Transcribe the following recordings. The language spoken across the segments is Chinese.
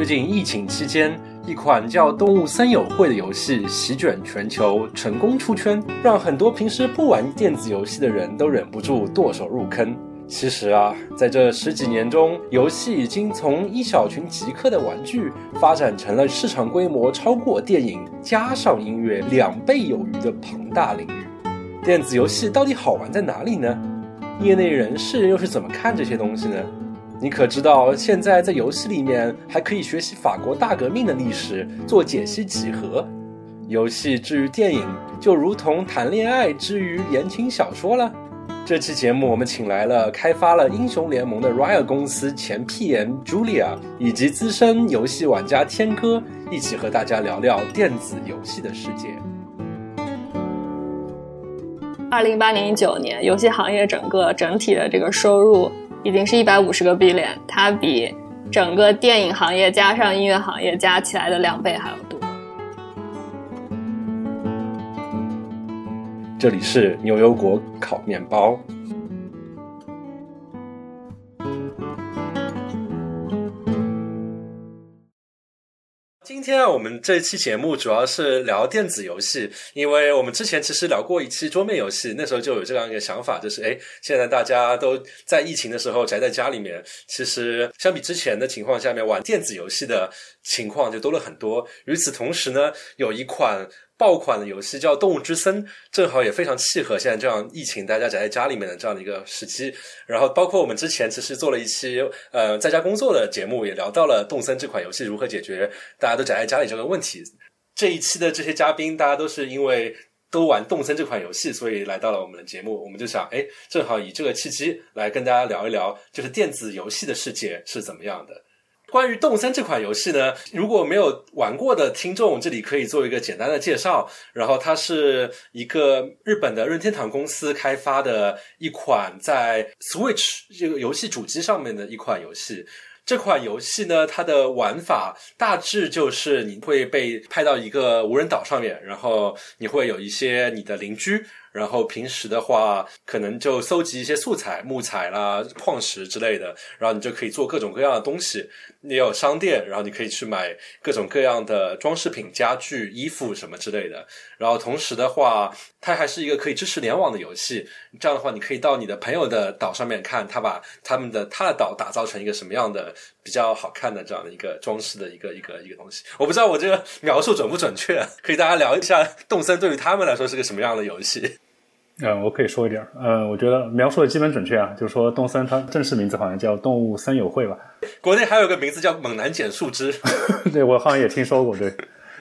最近疫情期间，一款叫《动物森友会》的游戏席卷全球，成功出圈，让很多平时不玩电子游戏的人都忍不住剁手入坑。其实啊，在这十几年中，游戏已经从一小群极客的玩具，发展成了市场规模超过电影加上音乐两倍有余的庞大领域。电子游戏到底好玩在哪里呢？业内人士又是怎么看这些东西呢？你可知道，现在在游戏里面还可以学习法国大革命的历史，做解析几何。游戏至于电影，就如同谈恋爱之于言情小说了。这期节目我们请来了开发了英雄联盟的 Riot 公司前 PM Julia，以及资深游戏玩家天哥，一起和大家聊聊电子游戏的世界。二零一八年一九年，游戏行业整个整体的这个收入。已经是一百五十个 B 脸它比整个电影行业加上音乐行业加起来的两倍还要多。这里是牛油果烤面包。今天啊，我们这一期节目主要是聊电子游戏，因为我们之前其实聊过一期桌面游戏，那时候就有这样一个想法，就是哎，现在大家都在疫情的时候宅在家里面，其实相比之前的情况下面，玩电子游戏的情况就多了很多。与此同时呢，有一款。爆款的游戏叫《动物之森》，正好也非常契合现在这样疫情大家宅在家里面的这样的一个时期。然后，包括我们之前其实做了一期呃在家工作的节目，也聊到了《动森》这款游戏如何解决大家都宅在家里这个问题。这一期的这些嘉宾，大家都是因为都玩《动森》这款游戏，所以来到了我们的节目。我们就想，哎，正好以这个契机来跟大家聊一聊，就是电子游戏的世界是怎么样的。关于动森这款游戏呢，如果没有玩过的听众，这里可以做一个简单的介绍。然后它是一个日本的任天堂公司开发的一款在 Switch 这个游戏主机上面的一款游戏。这款游戏呢，它的玩法大致就是你会被派到一个无人岛上面，然后你会有一些你的邻居。然后平时的话，可能就搜集一些素材、木材啦、矿石之类的，然后你就可以做各种各样的东西。你有商店，然后你可以去买各种各样的装饰品、家具、衣服什么之类的。然后同时的话，它还是一个可以支持联网的游戏。这样的话，你可以到你的朋友的岛上面看，他把他们的他的岛打造成一个什么样的比较好看的这样的一个装饰的一个一个一个东西。我不知道我这个描述准不准确，可以大家聊一下动森对于他们来说是个什么样的游戏。嗯，我可以说一点呃，我觉得描述的基本准确啊，就是说东森它正式名字好像叫动物森友会吧。国内还有个名字叫猛男捡树枝，对我好像也听说过。对，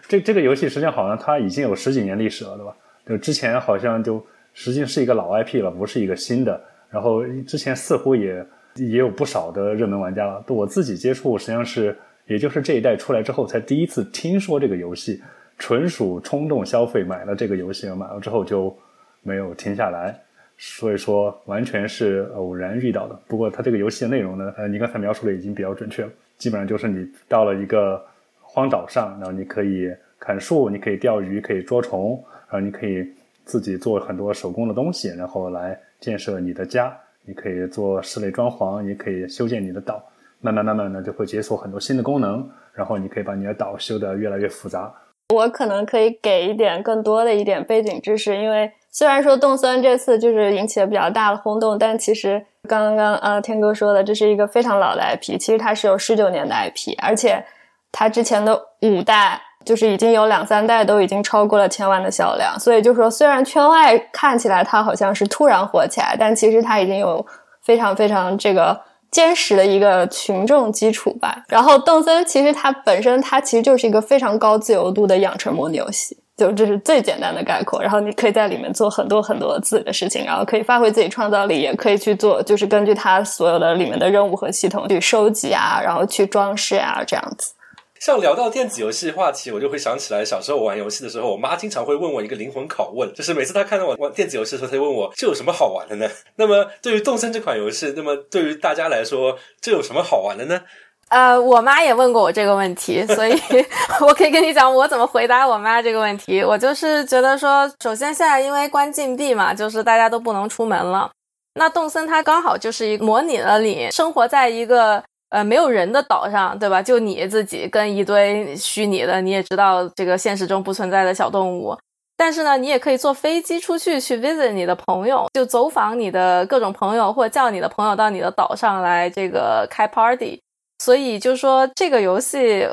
这这个游戏实际上好像它已经有十几年历史了，对吧？就之前好像就实际上是一个老 IP 了，不是一个新的。然后之前似乎也也有不少的热门玩家了。我自己接触实际上是，也就是这一代出来之后才第一次听说这个游戏，纯属冲动消费买了这个游戏，买了之后就。没有停下来，所以说完全是偶然遇到的。不过它这个游戏的内容呢，呃，你刚才描述的已经比较准确了。基本上就是你到了一个荒岛上，然后你可以砍树，你可以钓鱼，可以捉虫，然后你可以自己做很多手工的东西，然后来建设你的家。你可以做室内装潢，你可以修建你的岛。慢慢慢慢呢，就会解锁很多新的功能，然后你可以把你的岛修得越来越复杂。我可能可以给一点更多的一点背景知识，因为。虽然说动森这次就是引起了比较大的轰动，但其实刚刚呃天哥说的，这是一个非常老的 IP，其实它是有十九年的 IP，而且它之前的五代就是已经有两三代都已经超过了千万的销量，所以就说虽然圈外看起来它好像是突然火起来，但其实它已经有非常非常这个坚实的一个群众基础吧。然后动森其实它本身它其实就是一个非常高自由度的养成模拟游戏。就这是最简单的概括，然后你可以在里面做很多很多自己的事情，然后可以发挥自己创造力，也可以去做，就是根据它所有的里面的任务和系统去收集啊，然后去装饰啊，这样子。像聊到电子游戏话题，我就会想起来小时候我玩游戏的时候，我妈经常会问我一个灵魂拷问，就是每次她看到我玩电子游戏的时候，她就问我这有什么好玩的呢？那么对于动森这款游戏，那么对于大家来说，这有什么好玩的呢？呃，我妈也问过我这个问题，所以 我可以跟你讲我怎么回答我妈这个问题。我就是觉得说，首先现在因为关禁闭嘛，就是大家都不能出门了。那动森它刚好就是一模拟了你生活在一个呃没有人的岛上，对吧？就你自己跟一堆虚拟的，你也知道这个现实中不存在的小动物。但是呢，你也可以坐飞机出去去 visit 你的朋友，就走访你的各种朋友，或者叫你的朋友到你的岛上来这个开 party。所以就是说，这个游戏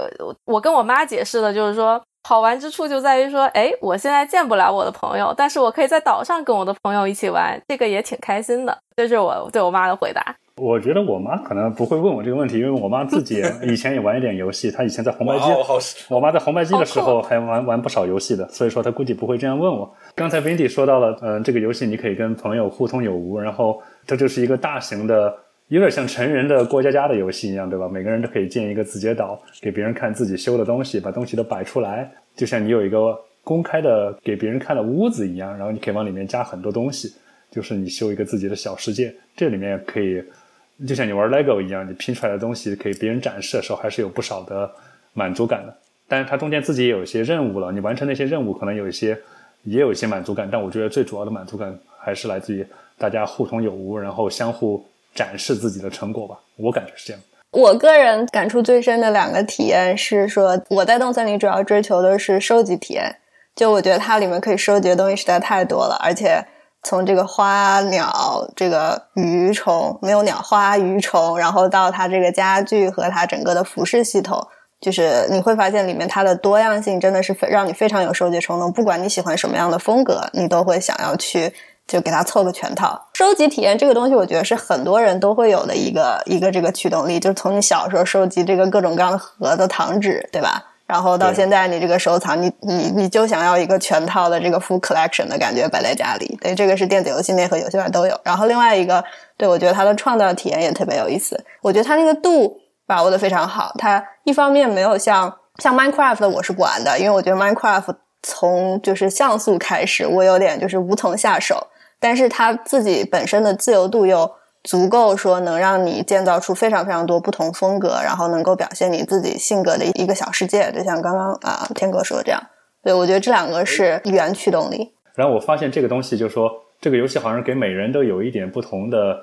我跟我妈解释的就是说，好玩之处就在于说，哎，我现在见不了我的朋友，但是我可以在岛上跟我的朋友一起玩，这个也挺开心的。这是我对我妈的回答。我觉得我妈可能不会问我这个问题，因为我妈自己 以前也玩一点游戏，她以前在红白机，我妈在红白机的时候还玩玩不少游戏的，所以说她估计不会这样问我。刚才 Vindy 说到了，嗯，这个游戏你可以跟朋友互通有无，然后这就是一个大型的，有点像成人的过家家的游戏一样，对吧？每个人都可以建一个自己的岛，给别人看自己修的东西，把东西都摆出来，就像你有一个公开的给别人看的屋子一样，然后你可以往里面加很多东西，就是你修一个自己的小世界，这里面可以。就像你玩 LEGO 一样，你拼出来的东西给别人展示的时候，还是有不少的满足感的。但是它中间自己也有一些任务了，你完成那些任务，可能有一些也有一些满足感。但我觉得最主要的满足感还是来自于大家互通有无，然后相互展示自己的成果吧。我感觉是这样。我个人感触最深的两个体验是说，我在动森里主要追求的是收集体验。就我觉得它里面可以收集的东西实在太多了，而且。从这个花鸟、这个鱼虫，没有鸟花鱼虫，然后到它这个家具和它整个的服饰系统，就是你会发现里面它的多样性真的是非让你非常有收集冲动。不管你喜欢什么样的风格，你都会想要去就给它凑个全套。收集体验这个东西，我觉得是很多人都会有的一个一个这个驱动力，就是从你小时候收集这个各种各样的盒子、糖纸，对吧？然后到现在，你这个收藏，你你你就想要一个全套的这个 full collection 的感觉摆在家里。对，这个是电子游戏内和游戏外都有。然后另外一个，对我觉得它的创造体验也特别有意思。我觉得它那个度把握的非常好。它一方面没有像像 Minecraft 的我是不玩的，因为我觉得 Minecraft 从就是像素开始，我有点就是无从下手。但是它自己本身的自由度又。足够说能让你建造出非常非常多不同风格，然后能够表现你自己性格的一个小世界，就像刚刚啊天哥说的这样。对我觉得这两个是原驱动力。然后我发现这个东西，就是说这个游戏好像给每人都有一点不同的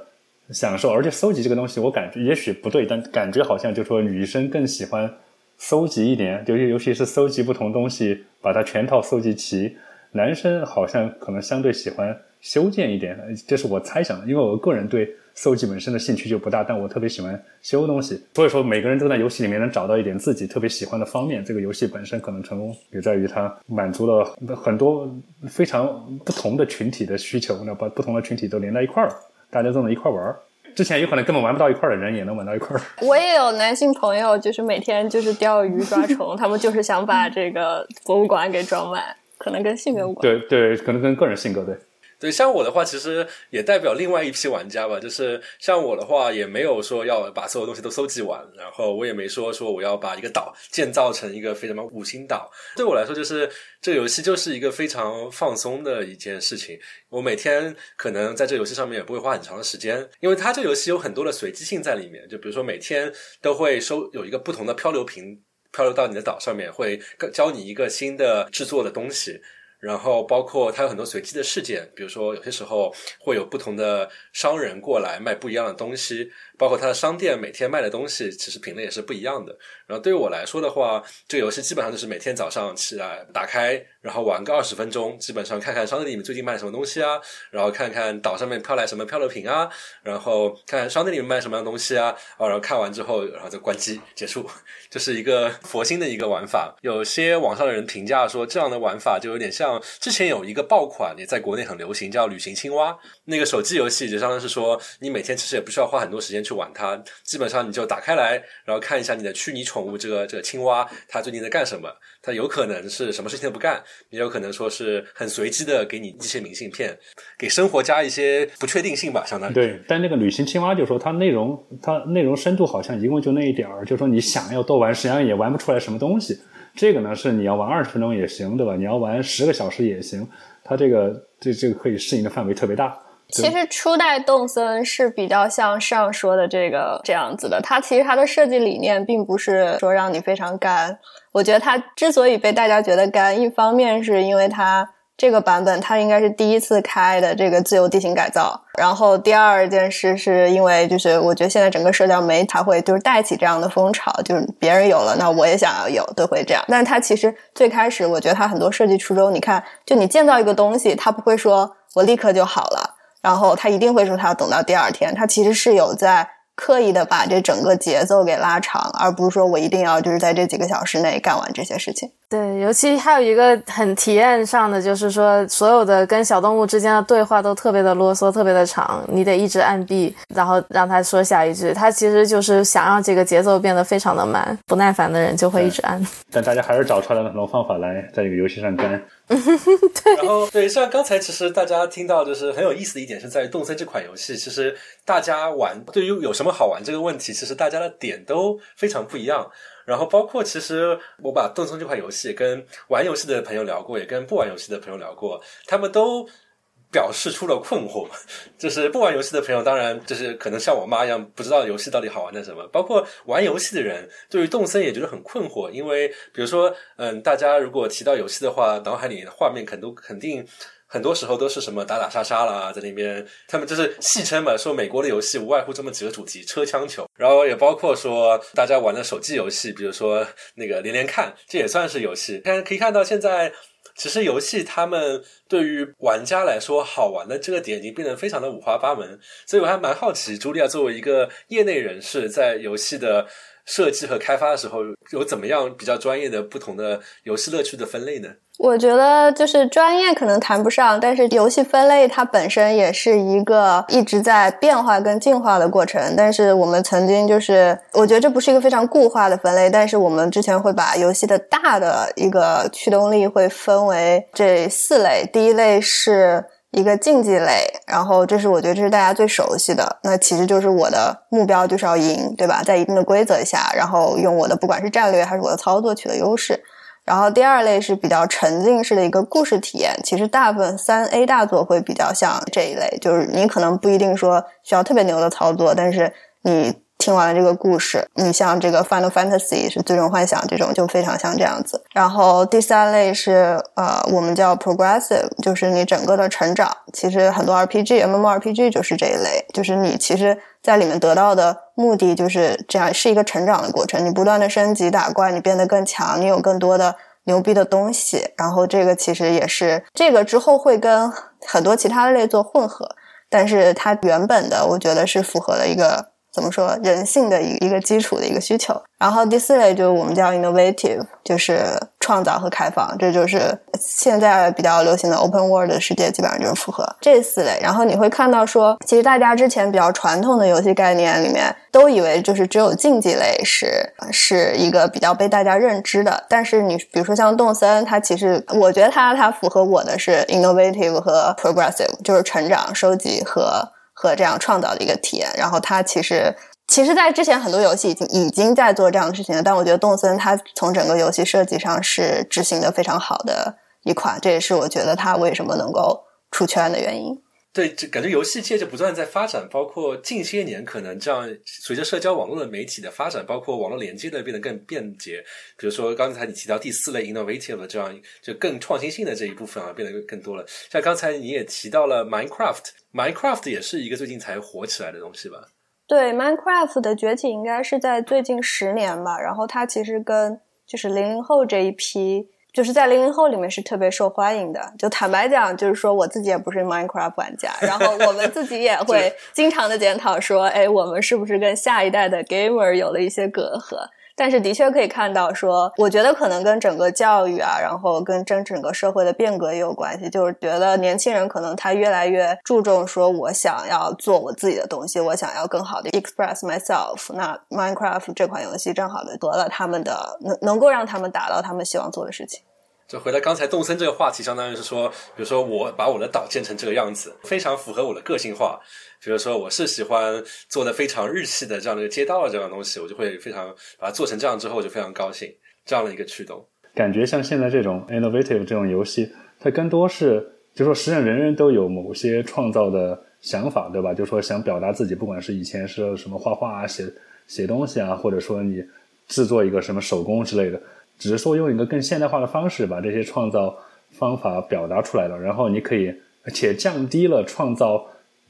享受，而且搜集这个东西，我感觉也许不对，但感觉好像就说女生更喜欢搜集一点，就是尤其是搜集不同东西，把它全套搜集齐。男生好像可能相对喜欢修建一点，这是我猜想的，因为我个人对。搜集本身的兴趣就不大，但我特别喜欢修东西，所以说每个人都在游戏里面能找到一点自己特别喜欢的方面。这个游戏本身可能成功也在于它满足了很多非常不同的群体的需求，那把不同的群体都连在一块儿，大家都能一块玩儿。之前有可能根本玩不到一块的人也能玩到一块儿。我也有男性朋友，就是每天就是钓鱼抓虫，他们就是想把这个博物馆给装满，可能跟性格无关。对对，可能跟个人性格对。对，像我的话，其实也代表另外一批玩家吧。就是像我的话，也没有说要把所有东西都收集完，然后我也没说说我要把一个岛建造成一个非什么五星岛。对我来说，就是这个游戏就是一个非常放松的一件事情。我每天可能在这游戏上面也不会花很长的时间，因为它这游戏有很多的随机性在里面。就比如说每天都会收有一个不同的漂流瓶漂流到你的岛上面，会教你一个新的制作的东西。然后包括它有很多随机的事件，比如说有些时候会有不同的商人过来卖不一样的东西。包括它的商店每天卖的东西，其实品类也是不一样的。然后对于我来说的话，这个游戏基本上就是每天早上起来打开，然后玩个二十分钟，基本上看看商店里面最近卖什么东西啊，然后看看岛上面飘来什么漂流瓶啊，然后看看商店里面卖什么样的东西啊，然后看完之后，然后再关机结束，就是一个佛心的一个玩法。有些网上的人评价说，这样的玩法就有点像之前有一个爆款也在国内很流行，叫旅行青蛙那个手机游戏，就相当于是说你每天其实也不需要花很多时间。去玩它，基本上你就打开来，然后看一下你的虚拟宠物这个这个青蛙，它最近在干什么？它有可能是什么事情都不干，也有可能说是很随机的给你一些明信片，给生活加一些不确定性吧，相当于。对，但那个旅行青蛙就说它内容，它内容深度好像一共就那一点儿，就说你想要多玩，实际上也玩不出来什么东西。这个呢是你要玩二十分钟也行，对吧？你要玩十个小时也行，它这个这这个可以适应的范围特别大。其实初代动森是比较像上说的这个这样子的，它其实它的设计理念并不是说让你非常干。我觉得它之所以被大家觉得干，一方面是因为它这个版本它应该是第一次开的这个自由地形改造。然后第二件事是因为就是我觉得现在整个社交媒体它会就是带起这样的风潮，就是别人有了，那我也想要有，都会这样。但是它其实最开始我觉得它很多设计初衷，你看，就你建造一个东西，它不会说我立刻就好了，然后它一定会说它要等到第二天，它其实是有在。刻意的把这整个节奏给拉长，而不是说我一定要就是在这几个小时内干完这些事情。对，尤其还有一个很体验上的，就是说所有的跟小动物之间的对话都特别的啰嗦，特别的长，你得一直按 B，然后让他说下一句。他其实就是想让这个节奏变得非常的慢，不耐烦的人就会一直按。但大家还是找出来了很多方法来在这个游戏上干。对，然后对，像刚才其实大家听到就是很有意思的一点是在于动森这款游戏，其实大家玩对于有什么好玩这个问题，其实大家的点都非常不一样。然后包括其实我把动森这款游戏跟玩游戏的朋友聊过，也跟不玩游戏的朋友聊过，他们都。表示出了困惑，就是不玩游戏的朋友，当然就是可能像我妈一样，不知道游戏到底好玩在什么。包括玩游戏的人，对于动森也觉得很困惑，因为比如说，嗯，大家如果提到游戏的话，脑海里画面肯都肯定很多时候都是什么打打杀杀啦，在那边他们就是戏称嘛，说美国的游戏无外乎这么几个主题：车、枪、球。然后也包括说大家玩的手机游戏，比如说那个连连看，这也算是游戏。看可以看到现在。其实游戏他们对于玩家来说好玩的这个点已经变得非常的五花八门，所以我还蛮好奇，茱莉亚作为一个业内人士，在游戏的设计和开发的时候，有怎么样比较专业的不同的游戏乐趣的分类呢？我觉得就是专业可能谈不上，但是游戏分类它本身也是一个一直在变化跟进化的过程。但是我们曾经就是，我觉得这不是一个非常固化的分类，但是我们之前会把游戏的大的一个驱动力会分为这四类。第一类是一个竞技类，然后这是我觉得这是大家最熟悉的，那其实就是我的目标就是要赢，对吧？在一定的规则下，然后用我的不管是战略还是我的操作取得优势。然后第二类是比较沉浸式的一个故事体验，其实大部分三 A 大作会比较像这一类，就是你可能不一定说需要特别牛的操作，但是你听完了这个故事，你像这个 Final Fantasy 是最终幻想这种就非常像这样子。然后第三类是呃我们叫 Progressive，就是你整个的成长，其实很多 RPG、MMRPG 就是这一类，就是你其实。在里面得到的目的就是这样，是一个成长的过程。你不断的升级打怪，你变得更强，你有更多的牛逼的东西。然后这个其实也是这个之后会跟很多其他的类做混合，但是它原本的我觉得是符合了一个怎么说人性的一一个基础的一个需求。然后第四类就是我们叫 innovative，就是创造和开放，这就是现在比较流行的 open world 世界，基本上就是符合这四类。然后你会看到说，其实大家之前比较传统的游戏概念里面，都以为就是只有竞技类是是一个比较被大家认知的。但是你比如说像动森，它其实我觉得它它符合我的是 innovative 和 progressive，就是成长、收集和和这样创造的一个体验。然后它其实。其实，在之前很多游戏已经已经在做这样的事情了，但我觉得动森它从整个游戏设计上是执行的非常好的一款，这也是我觉得它为什么能够出圈的原因。对，就感觉游戏界就不断在发展，包括近些年可能这样随着社交网络的媒体的发展，包括网络连接的变得更便捷。比如说刚才你提到第四类 innovative 这样就更创新性的这一部分啊，变得更多了。像刚才你也提到了 Minecraft，Minecraft 也是一个最近才火起来的东西吧？对，Minecraft 的崛起应该是在最近十年吧。然后它其实跟就是零零后这一批，就是在零零后里面是特别受欢迎的。就坦白讲，就是说我自己也不是 Minecraft 玩家，然后我们自己也会 经常的检讨说，哎，我们是不是跟下一代的 gamer 有了一些隔阂？但是的确可以看到，说我觉得可能跟整个教育啊，然后跟整整个社会的变革也有关系。就是觉得年轻人可能他越来越注重说，我想要做我自己的东西，我想要更好的 express myself。那 Minecraft 这款游戏正好的得了他们的能能够让他们达到他们希望做的事情。就回到刚才动森这个话题，相当于是说，比如说我把我的岛建成这个样子，非常符合我的个性化。比如说，我是喜欢做的非常日系的这样的一个街道这样的东西，我就会非常把它做成这样之后，我就非常高兴。这样的一个驱动，感觉像现在这种 innovative 这种游戏，它更多是就说实际上人人都有某些创造的想法，对吧？就说想表达自己，不管是以前是什么画画啊、写写东西啊，或者说你制作一个什么手工之类的，只是说用一个更现代化的方式把这些创造方法表达出来了，然后你可以且降低了创造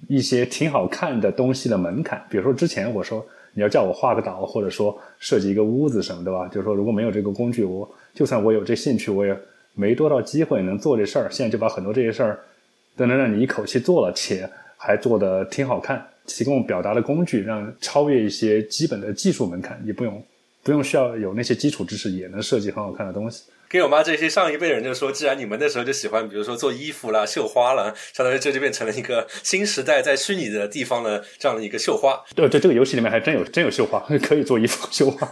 一些挺好看的东西的门槛。比如说之前我说你要叫我画个岛，或者说设计一个屋子什么的吧，就是说如果没有这个工具，我就算我有这兴趣，我也没多少机会能做这事儿。现在就把很多这些事儿都能让你一口气做了，且还做的挺好看，提供表达的工具，让超越一些基本的技术门槛，你不用。不用需要有那些基础知识，也能设计很好看的东西。给我妈这些上一辈人就说，既然你们那时候就喜欢，比如说做衣服啦、绣花啦，相当于这就变成了一个新时代在虚拟的地方的这样的一个绣花。对对，这个游戏里面还真有真有绣花，可以做衣服绣花。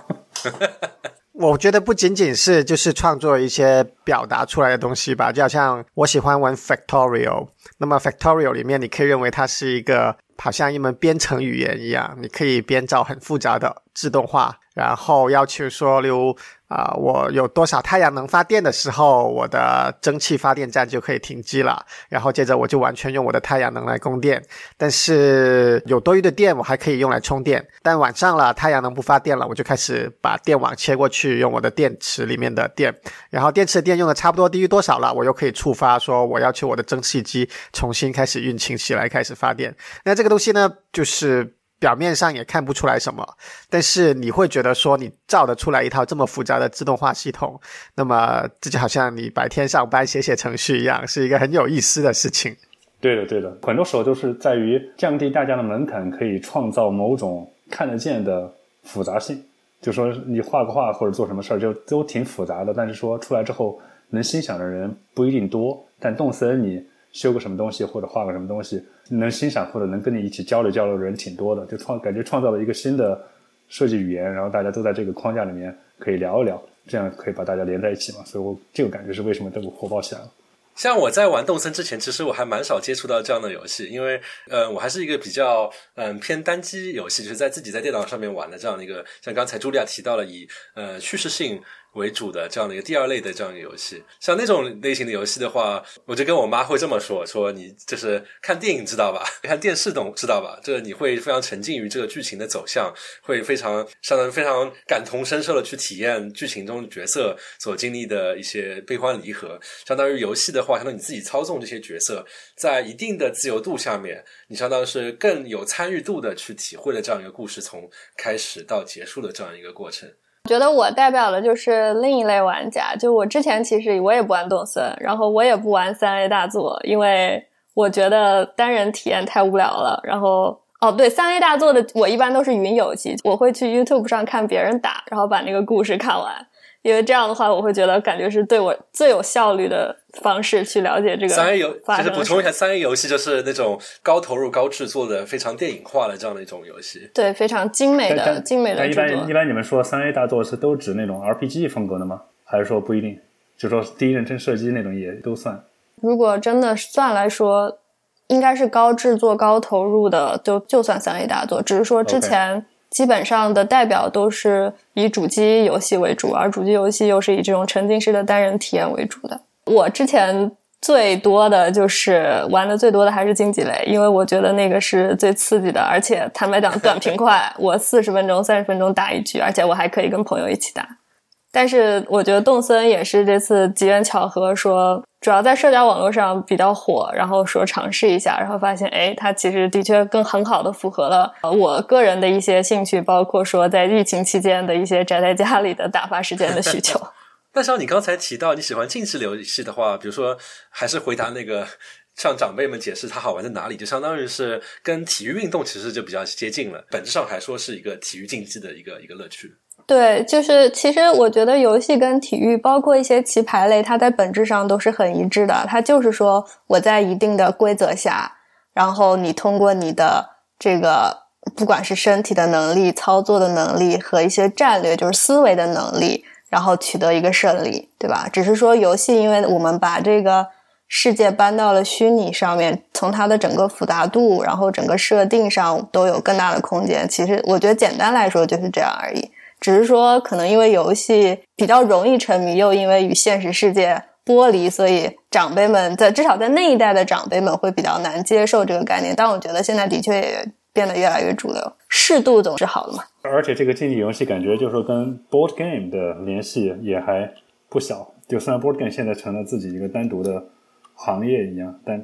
我觉得不仅仅是就是创作一些表达出来的东西吧，就好像我喜欢玩 Factorial，那么 Factorial 里面你可以认为它是一个好像一门编程语言一样，你可以编造很复杂的自动化。然后要求说，例如啊，我有多少太阳能发电的时候，我的蒸汽发电站就可以停机了。然后接着我就完全用我的太阳能来供电。但是有多余的电，我还可以用来充电。但晚上了，太阳能不发电了，我就开始把电网切过去，用我的电池里面的电。然后电池的电用的差不多低于多少了，我又可以触发说，我要求我的蒸汽机重新开始运行起来，开始发电。那这个东西呢，就是。表面上也看不出来什么，但是你会觉得说你造得出来一套这么复杂的自动化系统，那么这就好像你白天上班写写程序一样，是一个很有意思的事情。对的，对的，很多时候都是在于降低大家的门槛，可以创造某种看得见的复杂性。就说你画个画或者做什么事儿，就都挺复杂的，但是说出来之后能心想的人不一定多。但动森你。修个什么东西或者画个什么东西，能欣赏或者能跟你一起交流交流的人挺多的，就创感觉创造了一个新的设计语言，然后大家都在这个框架里面可以聊一聊，这样可以把大家连在一起嘛。所以我这个感觉是为什么这么火爆起来了。像我在玩动森之前，其实我还蛮少接触到这样的游戏，因为呃，我还是一个比较嗯偏单机游戏，就是在自己在电脑上面玩的这样的一个，像刚才茱莉亚提到了以呃叙事性。为主的这样的一个第二类的这样一个游戏，像那种类型的游戏的话，我就跟我妈会这么说：说你就是看电影知道吧，看电视懂知道吧？这你会非常沉浸于这个剧情的走向，会非常相当于非常感同身受的去体验剧情中角色所经历的一些悲欢离合。相当于游戏的话，相当于你自己操纵这些角色，在一定的自由度下面，你相当于是更有参与度的去体会了这样一个故事从开始到结束的这样一个过程。觉得我代表的就是另一类玩家，就我之前其实我也不玩动森，然后我也不玩三 A 大作，因为我觉得单人体验太无聊了。然后哦，对，三 A 大作的我一般都是云游戏，我会去 YouTube 上看别人打，然后把那个故事看完。因为这样的话，我会觉得感觉是对我最有效率的方式去了解这个三 A 游。就是补充一下，三 A 游戏就是那种高投入、高制作的、非常电影化的这样的一种游戏。对，非常精美的、精美的一般一般你们说三 A 大作是都指那种 RPG 风格的吗？还是说不一定？就说第一人称射击那种也都算？如果真的算来说，应该是高制作、高投入的，就就算三 A 大作。只是说之前。基本上的代表都是以主机游戏为主，而主机游戏又是以这种沉浸式的单人体验为主的。我之前最多的就是玩的最多的还是竞技类，因为我觉得那个是最刺激的，而且坦白讲短平快，我四十分钟、三十分钟打一局，而且我还可以跟朋友一起打。但是我觉得动森也是这次机缘巧合，说主要在社交网络上比较火，然后说尝试一下，然后发现，哎，它其实的确更很好的符合了我个人的一些兴趣，包括说在疫情期间的一些宅在家里的打发时间的需求。那像你刚才提到你喜欢竞技游戏的话，比如说还是回答那个向长辈们解释它好玩在哪里，就相当于是跟体育运动其实就比较接近了，本质上还说是一个体育竞技的一个一个乐趣。对，就是其实我觉得游戏跟体育，包括一些棋牌类，它在本质上都是很一致的。它就是说，我在一定的规则下，然后你通过你的这个，不管是身体的能力、操作的能力和一些战略，就是思维的能力，然后取得一个胜利，对吧？只是说游戏，因为我们把这个世界搬到了虚拟上面，从它的整个复杂度，然后整个设定上都有更大的空间。其实我觉得简单来说就是这样而已。只是说，可能因为游戏比较容易沉迷，又因为与现实世界剥离，所以长辈们在至少在那一代的长辈们会比较难接受这个概念。但我觉得现在的确也变得越来越主流，适度总是好的嘛。而且这个竞技游戏感觉就是说跟 board game 的联系也还不小，就虽然 board game 现在成了自己一个单独的行业一样，但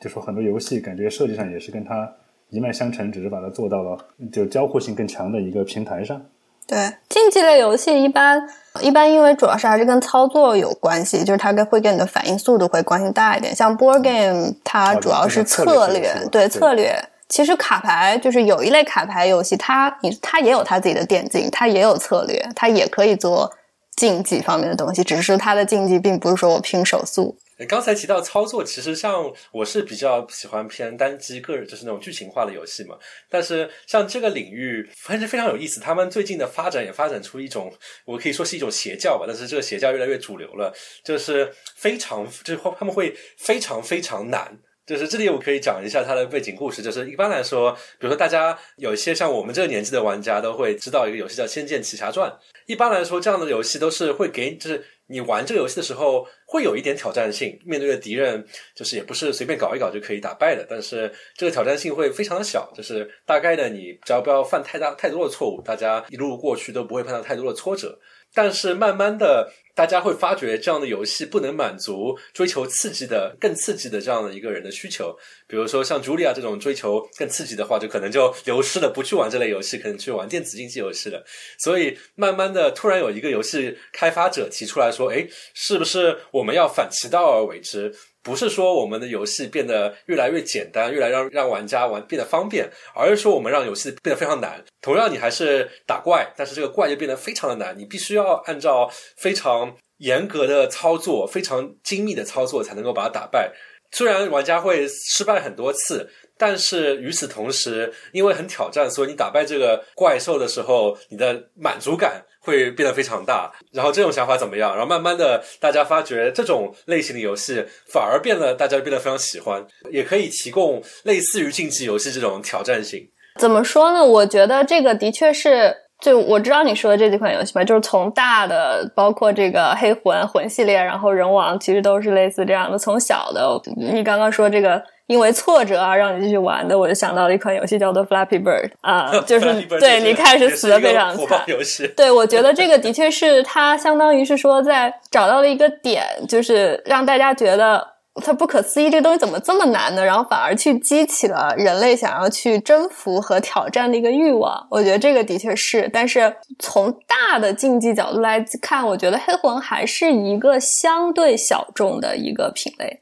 就说很多游戏感觉设计上也是跟它一脉相承，只是把它做到了就交互性更强的一个平台上。对，竞技类游戏一般一般，因为主要是还是跟操作有关系，就是它跟会跟你的反应速度会关系大一点。像 board game，它主要是策略，对策略。其实卡牌就是有一类卡牌游戏，它你它也有它自己的电竞，它也有策略，它也可以做竞技方面的东西，只是它的竞技并不是说我拼手速。刚才提到操作，其实像我是比较喜欢偏单机个人，就是那种剧情化的游戏嘛。但是像这个领域，还是非常有意思。他们最近的发展也发展出一种，我可以说是一种邪教吧。但是这个邪教越来越主流了，就是非常，就是他们会非常非常难。就是这里我可以讲一下它的背景故事。就是一般来说，比如说大家有一些像我们这个年纪的玩家都会知道一个游戏叫《仙剑奇侠传》。一般来说，这样的游戏都是会给，就是你玩这个游戏的时候会有一点挑战性，面对的敌人就是也不是随便搞一搞就可以打败的。但是这个挑战性会非常的小，就是大概的你只要不要犯太大太多的错误，大家一路过去都不会碰到太多的挫折。但是慢慢的。大家会发觉这样的游戏不能满足追求刺激的、更刺激的这样的一个人的需求。比如说像茱莉亚这种追求更刺激的话，就可能就流失了，不去玩这类游戏，可能去玩电子竞技游戏了。所以慢慢的，突然有一个游戏开发者提出来说：“诶，是不是我们要反其道而为之？”不是说我们的游戏变得越来越简单，越来让让玩家玩变得方便，而是说我们让游戏变得非常难。同样，你还是打怪，但是这个怪就变得非常的难，你必须要按照非常严格的操作、非常精密的操作才能够把它打败。虽然玩家会失败很多次，但是与此同时，因为很挑战，所以你打败这个怪兽的时候，你的满足感。会变得非常大，然后这种想法怎么样？然后慢慢的，大家发觉这种类型的游戏反而变得大家变得非常喜欢，也可以提供类似于竞技游戏这种挑战性。怎么说呢？我觉得这个的确是，就我知道你说的这几款游戏吧，就是从大的，包括这个黑魂魂系列，然后人王，其实都是类似这样的。从小的，你刚刚说这个。因为挫折啊，让你继续玩的，我就想到了一款游戏叫做 Flappy Bird 啊，就是对你开始死的非常惨。游戏，对我觉得这个的确是它相当于是说在找到了一个点，就是让大家觉得它不可思议，这个东西怎么这么难呢？然后反而去激起了人类想要去征服和挑战的一个欲望。我觉得这个的确是，但是从大的竞技角度来看，我觉得黑魂还是一个相对小众的一个品类。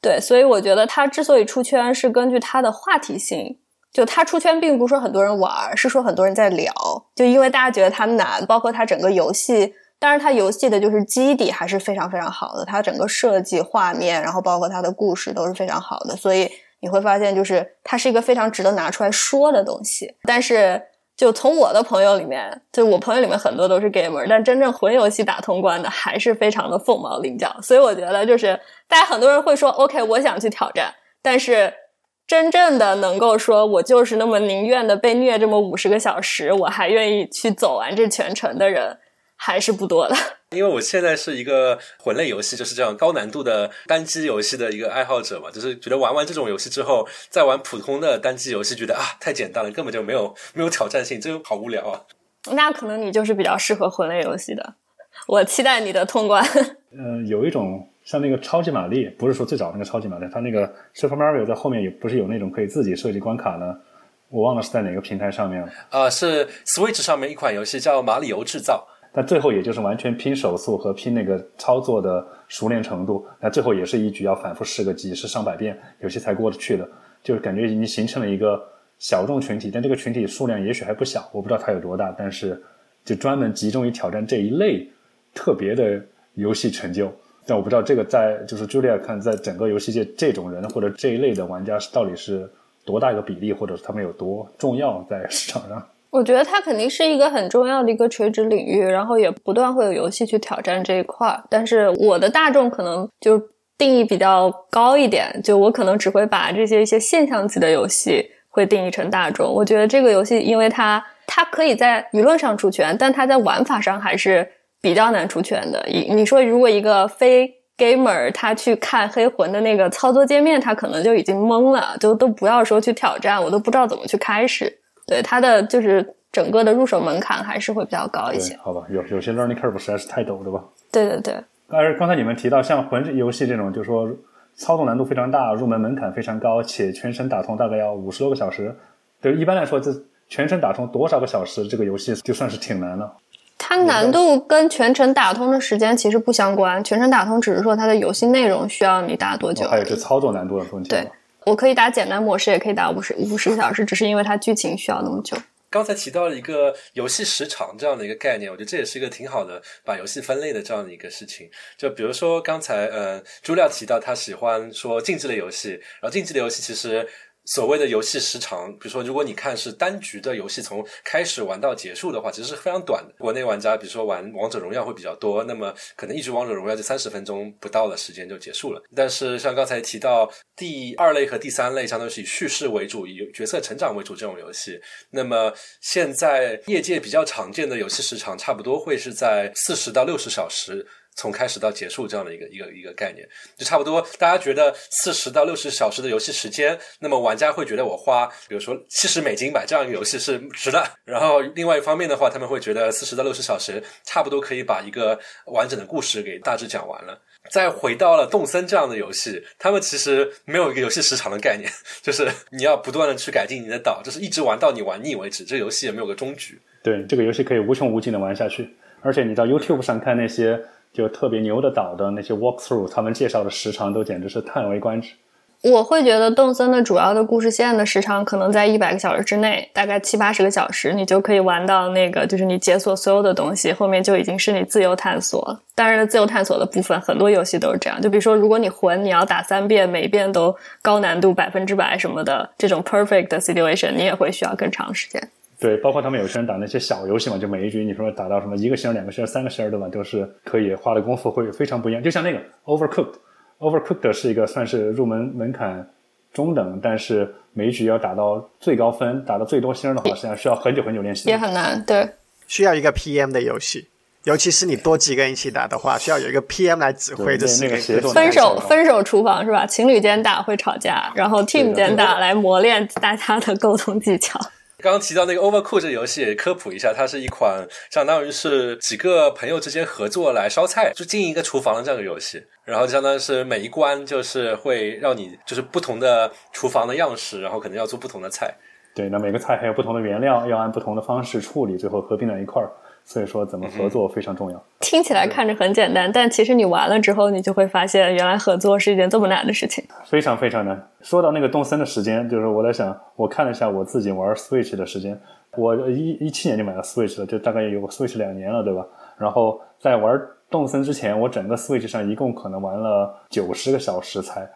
对，所以我觉得它之所以出圈，是根据它的话题性。就它出圈，并不是说很多人玩，是说很多人在聊。就因为大家觉得它难，包括它整个游戏，当然它游戏的就是基底还是非常非常好的，它整个设计、画面，然后包括它的故事都是非常好的。所以你会发现，就是它是一个非常值得拿出来说的东西。但是。就从我的朋友里面，就我朋友里面很多都是 gamer，但真正魂游戏打通关的还是非常的凤毛麟角。所以我觉得，就是大家很多人会说，OK，我想去挑战，但是真正的能够说我就是那么宁愿的被虐这么五十个小时，我还愿意去走完这全程的人。还是不多的，因为我现在是一个魂类游戏，就是这样高难度的单机游戏的一个爱好者嘛，就是觉得玩完这种游戏之后，再玩普通的单机游戏，觉得啊太简单了，根本就没有没有挑战性，这好无聊啊。那可能你就是比较适合魂类游戏的，我期待你的通关。嗯，有一种像那个超级玛丽，不是说最早那个超级玛丽，它那个 Super Mario 在后面也不是有那种可以自己设计关卡呢？我忘了是在哪个平台上面了。啊，是 Switch 上面一款游戏叫《马里游制造》。但最后也就是完全拼手速和拼那个操作的熟练程度，那最后也是一局要反复试个几十上百遍，游戏才过得去的。就是感觉已经形成了一个小众群体，但这个群体数量也许还不小，我不知道它有多大，但是就专门集中于挑战这一类特别的游戏成就。但我不知道这个在就是 Julia 看在整个游戏界这种人或者这一类的玩家是到底是多大一个比例，或者是他们有多重要在市场上。我觉得它肯定是一个很重要的一个垂直领域，然后也不断会有游戏去挑战这一块儿。但是我的大众可能就定义比较高一点，就我可能只会把这些一些现象级的游戏会定义成大众。我觉得这个游戏，因为它它可以在舆论上出圈，但它在玩法上还是比较难出圈的。你你说如果一个非 gamer 他去看黑魂的那个操作界面，他可能就已经懵了，就都不要说去挑战，我都不知道怎么去开始。对它的就是整个的入手门槛还是会比较高一些。好吧，有有些 learning curve 实在是太陡了吧？对对对。但是刚才你们提到像魂游戏这种，就是说操作难度非常大，入门门槛非常高，且全程打通大概要五十多个小时。对，一般来说，这全程打通多少个小时，这个游戏就算是挺难了。它难度跟全程打通的时间其实不相关，全程打通只是说它的游戏内容需要你打多久。还有这操作难度的问题。对，我可以打简单模式，也可以打五十五十个小时，只是因为它剧情需要那么久。刚才提到了一个游戏时长这样的一个概念，我觉得这也是一个挺好的把游戏分类的这样的一个事情。就比如说刚才呃朱亮提到他喜欢说竞技类游戏，然后竞技类游戏其实。所谓的游戏时长，比如说，如果你看是单局的游戏，从开始玩到结束的话，其实是非常短的。国内玩家，比如说玩王者荣耀会比较多，那么可能一局王者荣耀就三十分钟不到的时间就结束了。但是像刚才提到第二类和第三类，相当于是以叙事为主、以角色成长为主这种游戏，那么现在业界比较常见的游戏时长，差不多会是在四十到六十小时。从开始到结束这样的一个一个一个概念，就差不多。大家觉得四十到六十小时的游戏时间，那么玩家会觉得我花，比如说七十美金买这样一个游戏是值的。然后另外一方面的话，他们会觉得四十到六十小时差不多可以把一个完整的故事给大致讲完了。再回到了动森这样的游戏，他们其实没有一个游戏时长的概念，就是你要不断的去改进你的岛，就是一直玩到你玩腻为止。这个游戏也没有个终局。对，这个游戏可以无穷无尽的玩下去，而且你到 YouTube 上看那些。就特别牛的岛的那些 walkthrough，他们介绍的时长都简直是叹为观止。我会觉得动森的主要的故事线的时长可能在一百个小时之内，大概七八十个小时，你就可以玩到那个，就是你解锁所有的东西，后面就已经是你自由探索。当然了，自由探索的部分很多游戏都是这样，就比如说，如果你魂你要打三遍，每遍都高难度百分之百什么的，这种 perfect 的 situation，你也会需要更长时间。对，包括他们有些人打那些小游戏嘛，就每一局你说打到什么一个星、两个星、三个星对吧？都是可以花的功夫会非常不一样。就像那个 Overcooked，Overcooked 是一个算是入门门槛中等，但是每一局要打到最高分、打到最多星的话，实际上需要很久很久练习。也很难，对。需要一个 PM 的游戏，尤其是你多几个人一起打的话，需要有一个 PM 来指挥。这是那个分手分手厨房是吧？情侣间打会吵架，然后 team 间打来磨练大家的沟通技巧。刚刚提到那个 Overcooked 游戏，科普一下，它是一款相当于是几个朋友之间合作来烧菜，就经营一个厨房的这样一个游戏。然后相当于是每一关就是会让你就是不同的厨房的样式，然后可能要做不同的菜。对，那每个菜还有不同的原料，要按不同的方式处理，最后合并在一块儿。所以说，怎么合作非常重要。听起来看着很简单，但其实你玩了之后，你就会发现，原来合作是一件这么难的事情。非常非常难。说到那个动森的时间，就是我在想，我看了一下我自己玩 Switch 的时间，我一一七年就买了 Switch 了，就大概有 Switch 两年了，对吧？然后在玩动森之前，我整个 Switch 上一共可能玩了九十个小时才。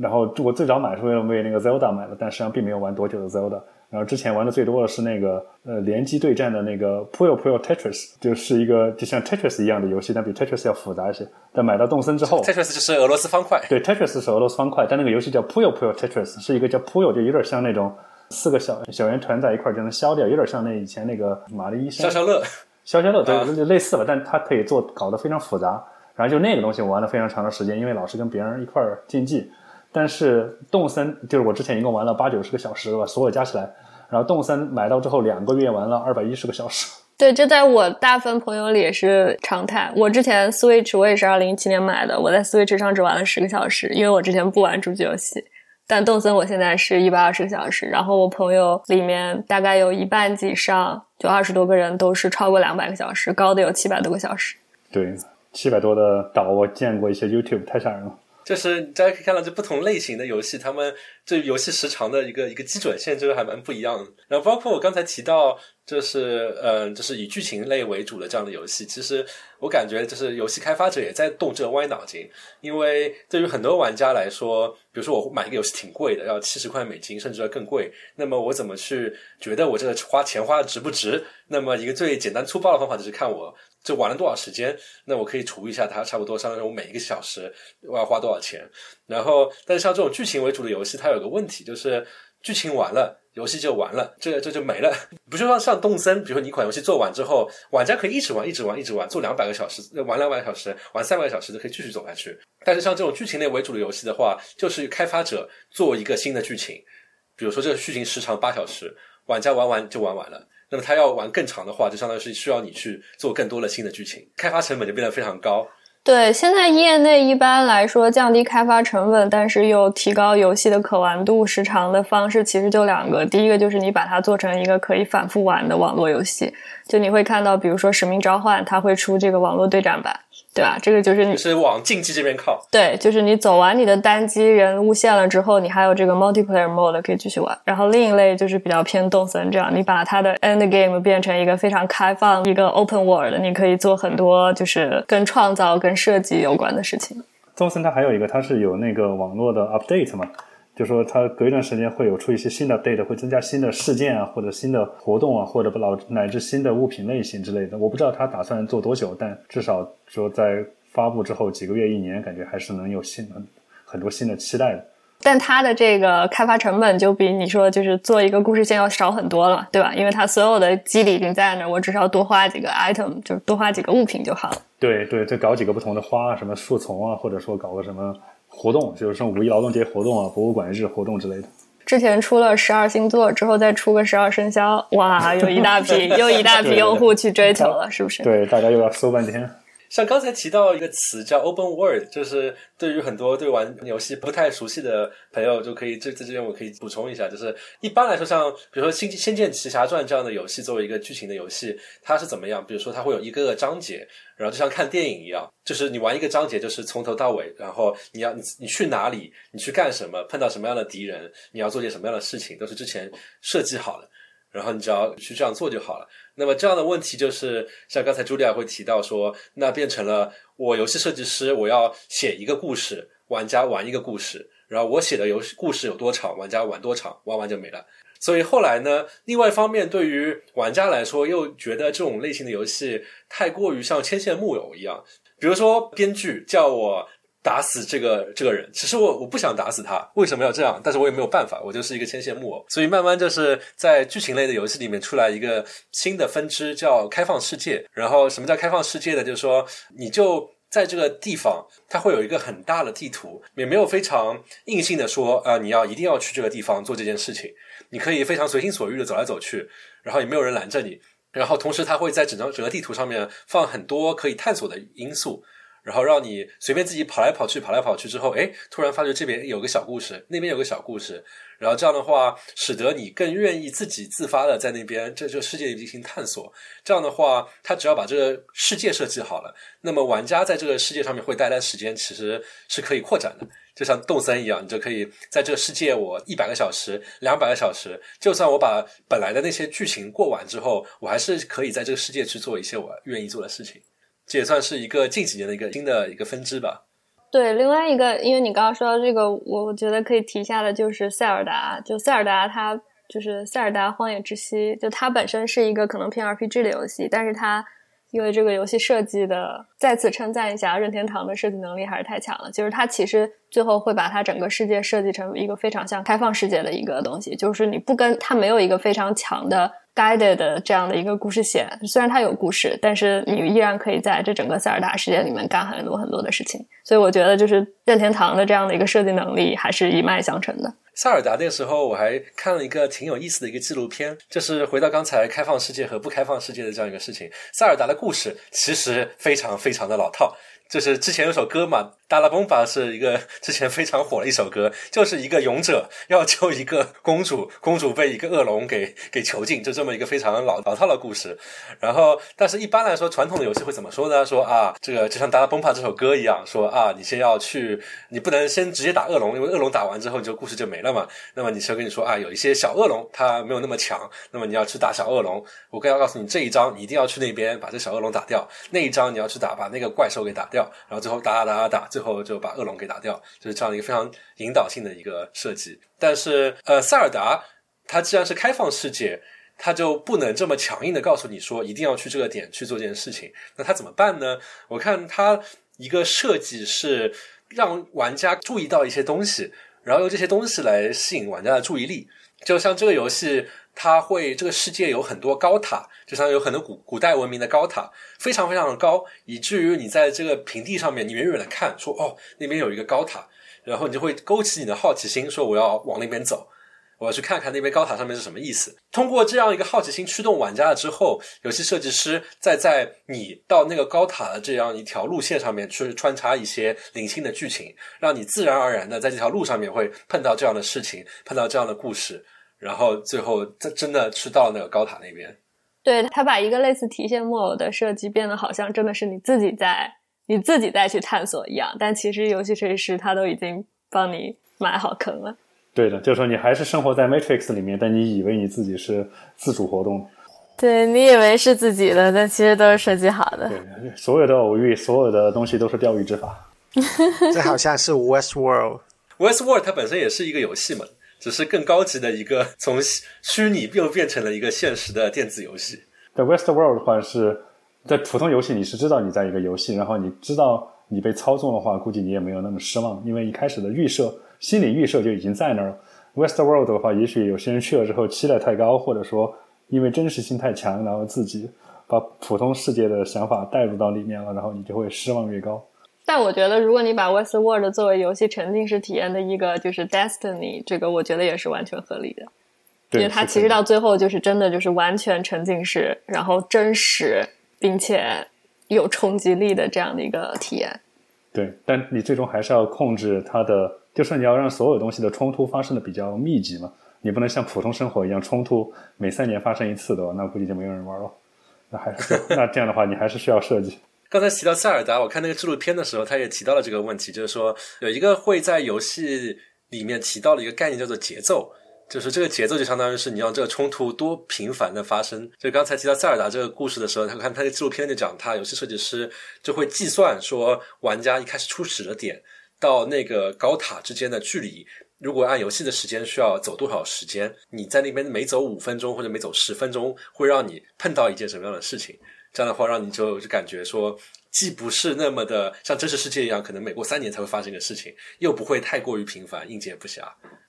然后我最早买是为了为那个 Zelda 买的，但实际上并没有玩多久的 Zelda。然后之前玩的最多的是那个呃联机对战的那个 Puyo Puyo Tetris，就是一个就像 Tetris 一样的游戏，但比 Tetris 要复杂一些。但买到动森之后，Tetris 就是俄罗斯方块。对，Tetris 是俄罗斯方块，但那个游戏叫 Puyo Puyo Tetris，是一个叫 Puyo，就有点像那种四个小小圆团在一块就能消掉，有点像那以前那个玛丽医生。消消乐，消消乐对，就类似吧，但它可以做搞得非常复杂。然后就那个东西我玩了非常长的时间，因为老是跟别人一块竞技。但是动森就是我之前一共玩了八九十个小时吧，所有加起来。然后动森买到之后两个月玩了二百一十个小时。对，这在我大部分朋友里也是常态。我之前 Switch 我也是二零一七年买的，我在 Switch 上只玩了十个小时，因为我之前不玩主机游戏。但动森我现在是一百二十个小时，然后我朋友里面大概有一半以上，就二十多个人都是超过两百个小时，高的有七百多个小时。对，七百多的岛我见过一些 YouTube，太吓人了。就是大家可以看到，这不同类型的游戏，他们这游戏时长的一个一个基准线，就是还蛮不一样的。然后包括我刚才提到，就是嗯，就是以剧情类为主的这样的游戏，其实我感觉就是游戏开发者也在动这个歪脑筋。因为对于很多玩家来说，比如说我买一个游戏挺贵的，要七十块美金，甚至要更贵，那么我怎么去觉得我这个花钱花的值不值？那么一个最简单粗暴的方法就是看我。就玩了多少时间？那我可以除一下，它差不多相当于我每一个小时我要花多少钱。然后，但是像这种剧情为主的游戏，它有个问题，就是剧情完了，游戏就完了，这这就没了。不就像像动森，比如说你一款游戏做完之后，玩家可以一直玩，一直玩，一直玩，做两百个小时，玩两百个小时，玩三百个小时都可以继续走下去。但是像这种剧情类为主的游戏的话，就是开发者做一个新的剧情，比如说这个剧情时长八小时，玩家玩完就玩完了。那么它要玩更长的话，就相当于是需要你去做更多的新的剧情，开发成本就变得非常高。对，现在业内一般来说降低开发成本，但是又提高游戏的可玩度、时长的方式，其实就两个。第一个就是你把它做成一个可以反复玩的网络游戏，就你会看到，比如说《使命召唤》，它会出这个网络对战版。对吧？这个就是你是往竞技这边靠。对，就是你走完你的单机人物线了之后，你还有这个 multiplayer mode 可以继续玩。然后另一类就是比较偏动森这样，你把它的 end game 变成一个非常开放、一个 open world，你可以做很多就是跟创造、跟设计有关的事情。动森它还有一个，它是有那个网络的 update 嘛。就说它隔一段时间会有出一些新的 data，会增加新的事件啊，或者新的活动啊，或者老乃至新的物品类型之类的。我不知道它打算做多久，但至少说在发布之后几个月、一年，感觉还是能有新很很多新的期待的。但它的这个开发成本就比你说就是做一个故事线要少很多了，对吧？因为它所有的机理已经在那，我只需要多花几个 item，就是多花几个物品就好了。对对，再搞几个不同的花，什么树丛啊，或者说搞个什么。活动就是像五一劳动节活动啊、博物馆日活动之类的。之前出了十二星座，之后再出个十二生肖，哇，有一大批 又一大批用户去追求了，是不是？对，大家又要搜半天。像刚才提到一个词叫 open world，就是对于很多对玩游戏不太熟悉的朋友，就可以这在这边我可以补充一下，就是一般来说，像比如说《仙仙剑奇侠传》这样的游戏，作为一个剧情的游戏，它是怎么样？比如说它会有一个个章节，然后就像看电影一样，就是你玩一个章节，就是从头到尾，然后你要你你去哪里，你去干什么，碰到什么样的敌人，你要做些什么样的事情，都是之前设计好了，然后你只要去这样做就好了。那么这样的问题就是，像刚才茱莉亚会提到说，那变成了我游戏设计师，我要写一个故事，玩家玩一个故事，然后我写的游戏故事有多长，玩家玩多长，玩完就没了。所以后来呢，另外一方面，对于玩家来说，又觉得这种类型的游戏太过于像牵线木偶一样，比如说编剧叫我。打死这个这个人，其实我我不想打死他，为什么要这样？但是我也没有办法，我就是一个牵线木偶。所以慢慢就是在剧情类的游戏里面出来一个新的分支，叫开放世界。然后什么叫开放世界呢？就是说你就在这个地方，它会有一个很大的地图，也没有非常硬性的说啊，你要一定要去这个地方做这件事情，你可以非常随心所欲的走来走去，然后也没有人拦着你。然后同时，它会在整张整个地图上面放很多可以探索的因素。然后让你随便自己跑来跑去，跑来跑去之后，哎，突然发觉这边有个小故事，那边有个小故事，然后这样的话，使得你更愿意自己自发的在那边这这个世界里进行探索。这样的话，他只要把这个世界设计好了，那么玩家在这个世界上面会待的时间其实是可以扩展的，就像动森一样，你就可以在这个世界我一百个小时、两百个小时，就算我把本来的那些剧情过完之后，我还是可以在这个世界去做一些我愿意做的事情。这也算是一个近几年的一个新的一个分支吧。对，另外一个，因为你刚刚说到这个，我我觉得可以提一下的，就是塞尔达。就塞尔达，它就是塞尔达荒野之息，就它本身是一个可能偏 RPG 的游戏，但是它因为这个游戏设计的，再次称赞一下任天堂的设计能力还是太强了。就是它其实最后会把它整个世界设计成一个非常像开放世界的一个东西，就是你不跟它没有一个非常强的。Guided 的这样的一个故事线，虽然它有故事，但是你依然可以在这整个塞尔达世界里面干很多很多的事情。所以我觉得，就是任天堂的这样的一个设计能力还是一脉相承的。塞尔达那个时候，我还看了一个挺有意思的一个纪录片，就是回到刚才开放世界和不开放世界的这样一个事情。塞尔达的故事其实非常非常的老套，就是之前有首歌嘛。《达拉崩吧》是一个之前非常火的一首歌，就是一个勇者要救一个公主，公主被一个恶龙给给囚禁，就这么一个非常老老套的故事。然后，但是一般来说，传统的游戏会怎么说呢？说啊，这个就像《达拉崩吧》这首歌一样，说啊，你先要去，你不能先直接打恶龙，因为恶龙打完之后，你这故事就没了嘛。那么，你先跟你说啊，有一些小恶龙，它没有那么强，那么你要去打小恶龙。我更要告诉你，这一章你一定要去那边把这小恶龙打掉，那一章你要去打把那个怪兽给打掉，然后最后打打打打打，最后就把恶龙给打掉，就是这样的一个非常引导性的一个设计。但是，呃，塞尔达它既然是开放世界，它就不能这么强硬的告诉你说一定要去这个点去做这件事情。那它怎么办呢？我看它一个设计是让玩家注意到一些东西，然后用这些东西来吸引玩家的注意力。就像这个游戏。它会这个世界有很多高塔，就像有很多古古代文明的高塔，非常非常的高，以至于你在这个平地上面，你远远的看，说哦那边有一个高塔，然后你就会勾起你的好奇心，说我要往那边走。我要去看看那边高塔上面是什么意思。通过这样一个好奇心驱动玩家了之后，游戏设计师再在你到那个高塔的这样一条路线上面去穿插一些零星的剧情，让你自然而然的在这条路上面会碰到这样的事情，碰到这样的故事，然后最后他真的去到那个高塔那边。对他把一个类似提线木偶的设计变得好像真的是你自己在你自己在去探索一样，但其实游戏设计师他都已经帮你埋好坑了。对的，就是说你还是生活在 Matrix 里面，但你以为你自己是自主活动。对你以为是自己的，但其实都是设计好的。对，所有的偶遇，所有的东西都是钓鱼执法。这好像是 Westworld。Westworld 它本身也是一个游戏嘛，只是更高级的一个 从虚拟又变成了一个现实的电子游戏。在 Westworld 的话是在普通游戏，你是知道你在一个游戏，然后你知道你被操纵的话，估计你也没有那么失望，因为一开始的预设、心理预设就已经在那儿了。Westworld 的话，也许有些人去了之后期待太高，或者说因为真实性太强，然后自己把普通世界的想法带入到里面了，然后你就会失望越高。但我觉得，如果你把 Westworld 作为游戏沉浸式体验的一个就是 Destiny，这个我觉得也是完全合理的，因，为它其实到最后就是真的就是完全沉浸式，然后真实并且有冲击力的这样的一个体验。对，但你最终还是要控制它的，就是你要让所有东西的冲突发生的比较密集嘛，你不能像普通生活一样冲突每三年发生一次的话，那估计就没有人玩了。那还是 那这样的话，你还是需要设计。刚才提到塞尔达，我看那个纪录片的时候，他也提到了这个问题，就是说有一个会在游戏里面提到的一个概念叫做节奏，就是这个节奏就相当于是你让这个冲突多频繁的发生。就刚才提到塞尔达这个故事的时候，他看他的纪录片就讲，他游戏设计师就会计算说玩家一开始初始的点到那个高塔之间的距离。如果按游戏的时间需要走多少时间，你在那边每走五分钟或者每走十分钟，会让你碰到一件什么样的事情？这样的话，让你就就感觉说，既不是那么的像真实世界一样，可能每过三年才会发生的事情，又不会太过于频繁，应接不暇。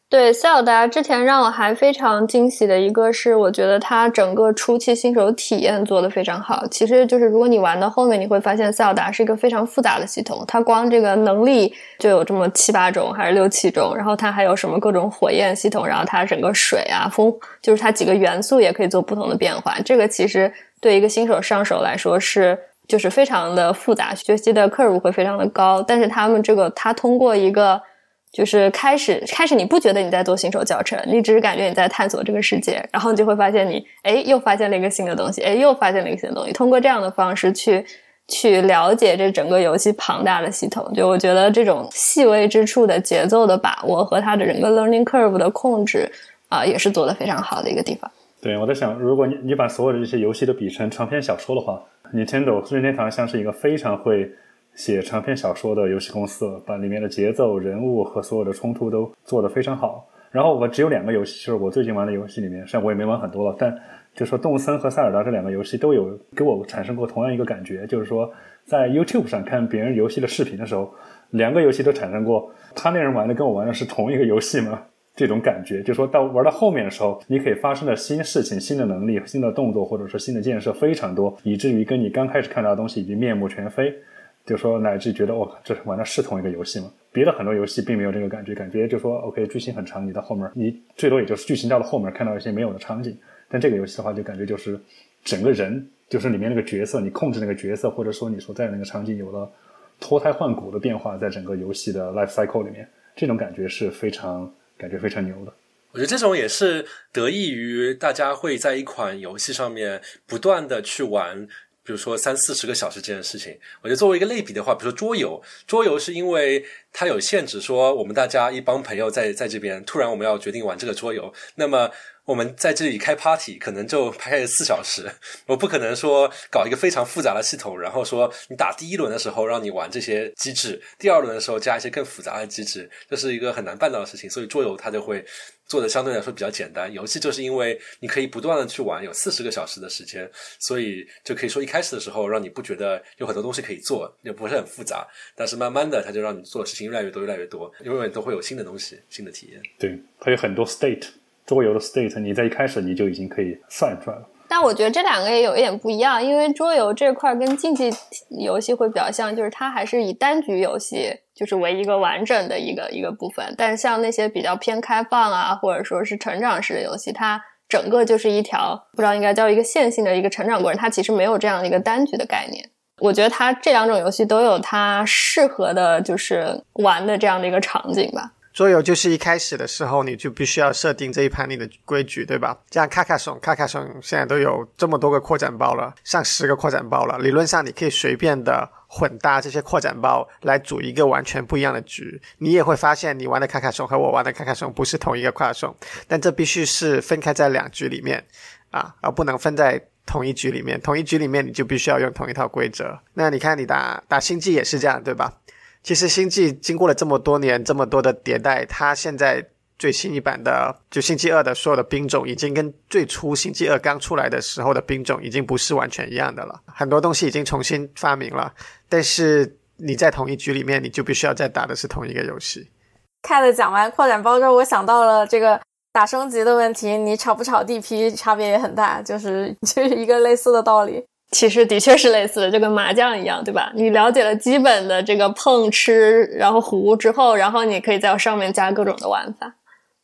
对塞尔达之前让我还非常惊喜的一个是，我觉得它整个初期新手体验做得非常好。其实就是如果你玩到后面，你会发现塞尔达是一个非常复杂的系统，它光这个能力就有这么七八种还是六七种，然后它还有什么各种火焰系统，然后它整个水啊风，就是它几个元素也可以做不同的变化。这个其实对一个新手上手来说是。就是非常的复杂，学习的 curve 会非常的高，但是他们这个他通过一个就是开始开始你不觉得你在做新手教程，你只是感觉你在探索这个世界，然后你就会发现你哎又发现了一个新的东西，哎又发现了一个新的东西，通过这样的方式去去了解这整个游戏庞大的系统，就我觉得这种细微之处的节奏的把握和它的整个 learning curve 的控制啊、也是做的非常好的一个地方。对，我在想，如果你你把所有的这些游戏都比成长篇小说的话，Nintendo 任天堂像是一个非常会写长篇小说的游戏公司，把里面的节奏、人物和所有的冲突都做得非常好。然后我只有两个游戏，就是我最近玩的游戏里面，虽然我也没玩很多了，但就说动森和塞尔达这两个游戏都有给我产生过同样一个感觉，就是说在 YouTube 上看别人游戏的视频的时候，两个游戏都产生过他那人玩的跟我玩的是同一个游戏吗？这种感觉，就说到玩到后面的时候，你可以发生的新事情、新的能力、新的动作，或者说新的建设非常多，以至于跟你刚开始看到的东西已经面目全非。就说乃至觉得哦，这玩的是同一个游戏吗？别的很多游戏并没有这个感觉，感觉就说 OK，剧情很长，你到后面你最多也就是剧情到了后面看到一些没有的场景，但这个游戏的话就感觉就是整个人就是里面那个角色，你控制那个角色，或者说你所在的那个场景有了脱胎换骨的变化，在整个游戏的 life cycle 里面，这种感觉是非常感觉非常牛的。我觉得这种也是得益于大家会在一款游戏上面不断的去玩。比如说三四十个小时这件事情，我觉得作为一个类比的话，比如说桌游，桌游是因为它有限制，说我们大家一帮朋友在在这边，突然我们要决定玩这个桌游，那么我们在这里开 party 可能就开四小时，我不可能说搞一个非常复杂的系统，然后说你打第一轮的时候让你玩这些机制，第二轮的时候加一些更复杂的机制，这是一个很难办到的事情，所以桌游它就会。做的相对来说比较简单，游戏就是因为你可以不断的去玩，有四十个小时的时间，所以就可以说一开始的时候让你不觉得有很多东西可以做，也不是很复杂，但是慢慢的它就让你做的事情越来越多，越来越多，永远都会有新的东西，新的体验。对，它有很多 state，桌游的 state，你在一开始你就已经可以算出来了。但我觉得这两个也有一点不一样，因为桌游这块跟竞技游戏会比较像，就是它还是以单局游戏就是为一个完整的一个一个部分。但像那些比较偏开放啊，或者说是成长式的游戏，它整个就是一条不知道应该叫一个线性的一个成长过程，它其实没有这样的一个单局的概念。我觉得它这两种游戏都有它适合的，就是玩的这样的一个场景吧。桌游就是一开始的时候，你就必须要设定这一盘里的规矩，对吧？像卡卡颂，卡卡颂现在都有这么多个扩展包了，上十个扩展包了。理论上你可以随便的混搭这些扩展包来组一个完全不一样的局。你也会发现，你玩的卡卡颂和我玩的卡卡颂不是同一个卡卡颂，但这必须是分开在两局里面啊，而不能分在同一局里面。同一局里面你就必须要用同一套规则。那你看，你打打星际也是这样，对吧？其实星际经过了这么多年、这么多的迭代，它现在最新一版的就星际二的所有的兵种，已经跟最初星际二刚出来的时候的兵种已经不是完全一样的了。很多东西已经重新发明了，但是你在同一局里面，你就必须要再打的是同一个游戏。Cat 讲完扩展包之后，我想到了这个打升级的问题，你炒不炒地皮差别也很大，就是 就是一个类似的道理。其实的确是类似的，就跟麻将一样，对吧？你了解了基本的这个碰吃，然后胡之后，然后你可以在上面加各种的玩法。